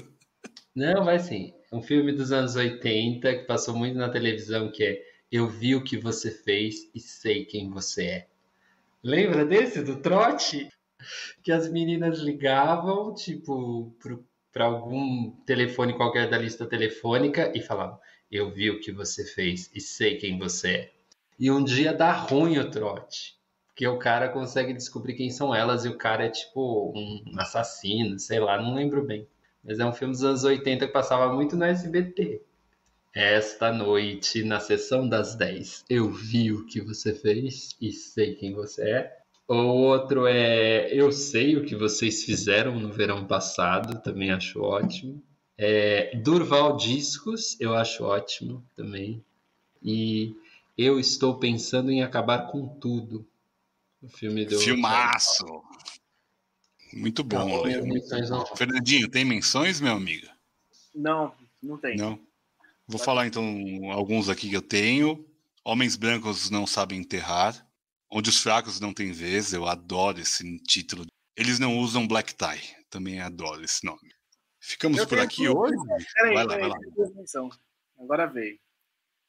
Não, vai sim. Um filme dos anos 80 que passou muito na televisão, que é Eu Vi o que você fez e sei quem você é. Lembra desse, do trote? Que as meninas ligavam, tipo, para algum telefone qualquer da lista telefônica e falavam: Eu vi o que você fez e sei quem você é. E um dia dá ruim o trote. Porque o cara consegue descobrir quem são elas e o cara é tipo um assassino, sei lá, não lembro bem. Mas é um filme dos anos 80 que passava muito no SBT. Esta noite, na sessão das 10, eu vi o que você fez e sei quem você é. O outro é Eu sei o que vocês fizeram no verão passado, também acho ótimo. É, Durval Discos, eu acho ótimo também. E Eu Estou Pensando em Acabar com Tudo. O filme do. Filmaço! Muito bom. Não, Fernandinho, tem menções, meu amigo? Não, não tem. Não. Vou falar então alguns aqui que eu tenho. Homens brancos não sabem enterrar. Onde os fracos não têm vez. Eu adoro esse título. Eles não usam black tie. Também adoro esse nome. Ficamos eu por aqui hoje? Peraí, vai lá, vai lá. Agora veio.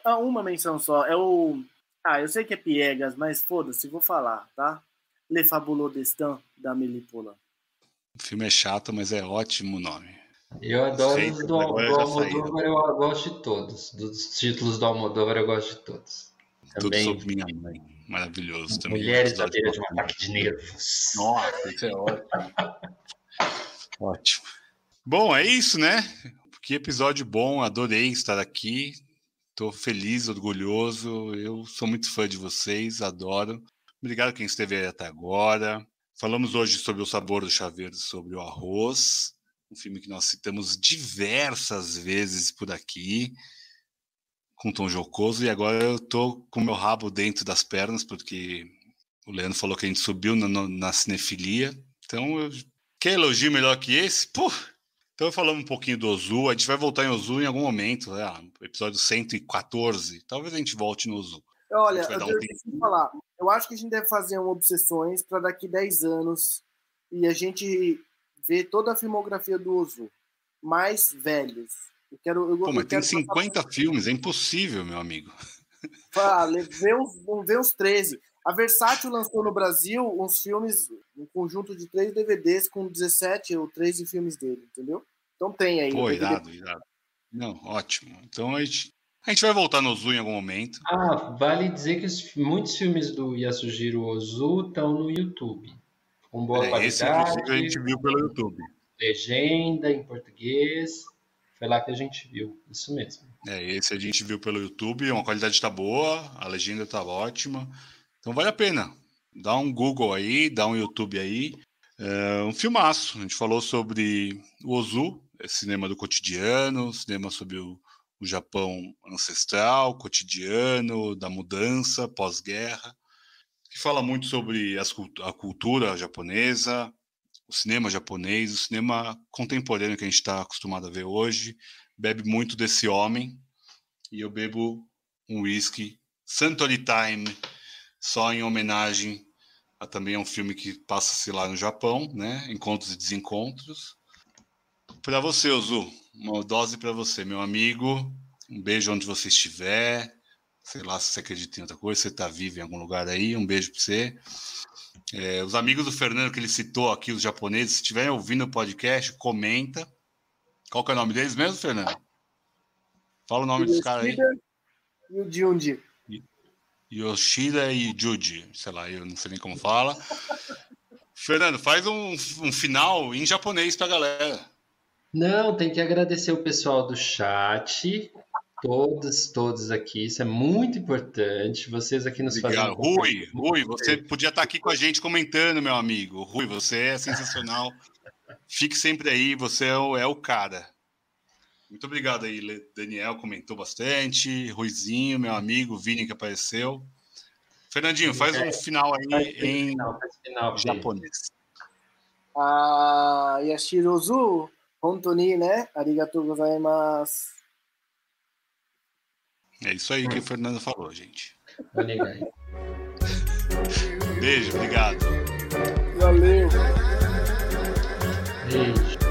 Ah, uma menção só. É o. Ah, eu sei que é piegas, mas foda-se, vou falar, tá? Le Fabuleux Destin, da Melipola. O filme é chato, mas é ótimo o nome. Eu adoro os do, do Almodóvar, eu gosto de todos. Dos títulos do Almodóvar, eu gosto de todos. Também... Tudo sobre minha mãe. Maravilhoso também. Mulheres à beira de um ataque de nervos. Nossa, isso é ótimo. [LAUGHS] ótimo. Bom, é isso, né? Que episódio bom, adorei estar aqui. Estou feliz, orgulhoso. Eu sou muito fã de vocês, adoro. Obrigado quem esteve aí até agora. Falamos hoje sobre o sabor do chaveiro, sobre o arroz, um filme que nós citamos diversas vezes por aqui, com tom jocoso, e agora eu tô com meu rabo dentro das pernas, porque o Leandro falou que a gente subiu na, na cinefilia. Então, eu... quer elogio melhor que esse? Pô! Então, falamos um pouquinho do Ozu. A gente vai voltar em Ozu em algum momento, né? episódio 114. Talvez a gente volte no Ozu. Olha, eu um preciso falar. Eu acho que a gente deve fazer um Obsessões para daqui 10 anos e a gente ver toda a filmografia do Ozu, mais velhos. Eu quero, eu, Pô, mas tem 50 passar... filmes, é impossível, meu amigo. Fala, vê uns, vamos ver uns 13. A Versátil lançou no Brasil uns filmes, um conjunto de três DVDs com 17 ou 13 filmes dele, entendeu? Então tem aí. Pô, irado, irado. Não, ótimo. Então a gente, a gente vai voltar no Ozu em algum momento. Ah, vale dizer que os, muitos filmes do Yasujiro Ozu estão no YouTube. Com boa é, qualidade. Esse, inclusive, a gente viu pelo YouTube. Legenda em português. Foi lá que a gente viu. Isso mesmo. É, esse a gente viu pelo YouTube. Uma qualidade está boa, a legenda está ótima. Então vale a pena. Dá um Google aí, dá um YouTube aí. É um filmaço. A gente falou sobre o Ozu, cinema do cotidiano, cinema sobre o o Japão ancestral, cotidiano, da mudança, pós-guerra, que fala muito sobre as, a cultura japonesa, o cinema japonês, o cinema contemporâneo que a gente está acostumado a ver hoje, bebe muito desse homem, e eu bebo um whisky Suntory Time, só em homenagem a também a um filme que passa-se lá no Japão, né? Encontros e Desencontros. Para você, Ozu, uma dose para você, meu amigo. Um beijo onde você estiver. Sei lá se você acredita em outra coisa, você está vivo em algum lugar aí. Um beijo para você. É, os amigos do Fernando que ele citou aqui, os japoneses, se estiverem ouvindo o podcast, comenta. Qual que é o nome deles mesmo, Fernando? Fala o nome dos caras aí. E o Junji. Yoshida e Juji, sei lá, eu não sei nem como fala. Fernando, faz um, um final em japonês pra galera. Não, tem que agradecer o pessoal do chat, todos, todos aqui. Isso é muito importante. Vocês aqui nos Obrigado. fazem. Rui, Rui, você podia estar aqui com a gente comentando, meu amigo. Rui, você é sensacional. Fique sempre aí, você é o, é o cara. Muito obrigado aí, Daniel comentou bastante, Ruizinho, meu uhum. amigo, Vini que apareceu. Fernandinho, faz é, um final aí faz em final, final, japonês. Ah, Yashirozu, Hontoni, né? Arigatou gozaimasu. É isso aí que o hum. Fernando falou, gente. Beijo, obrigado. Valeu. Beijo.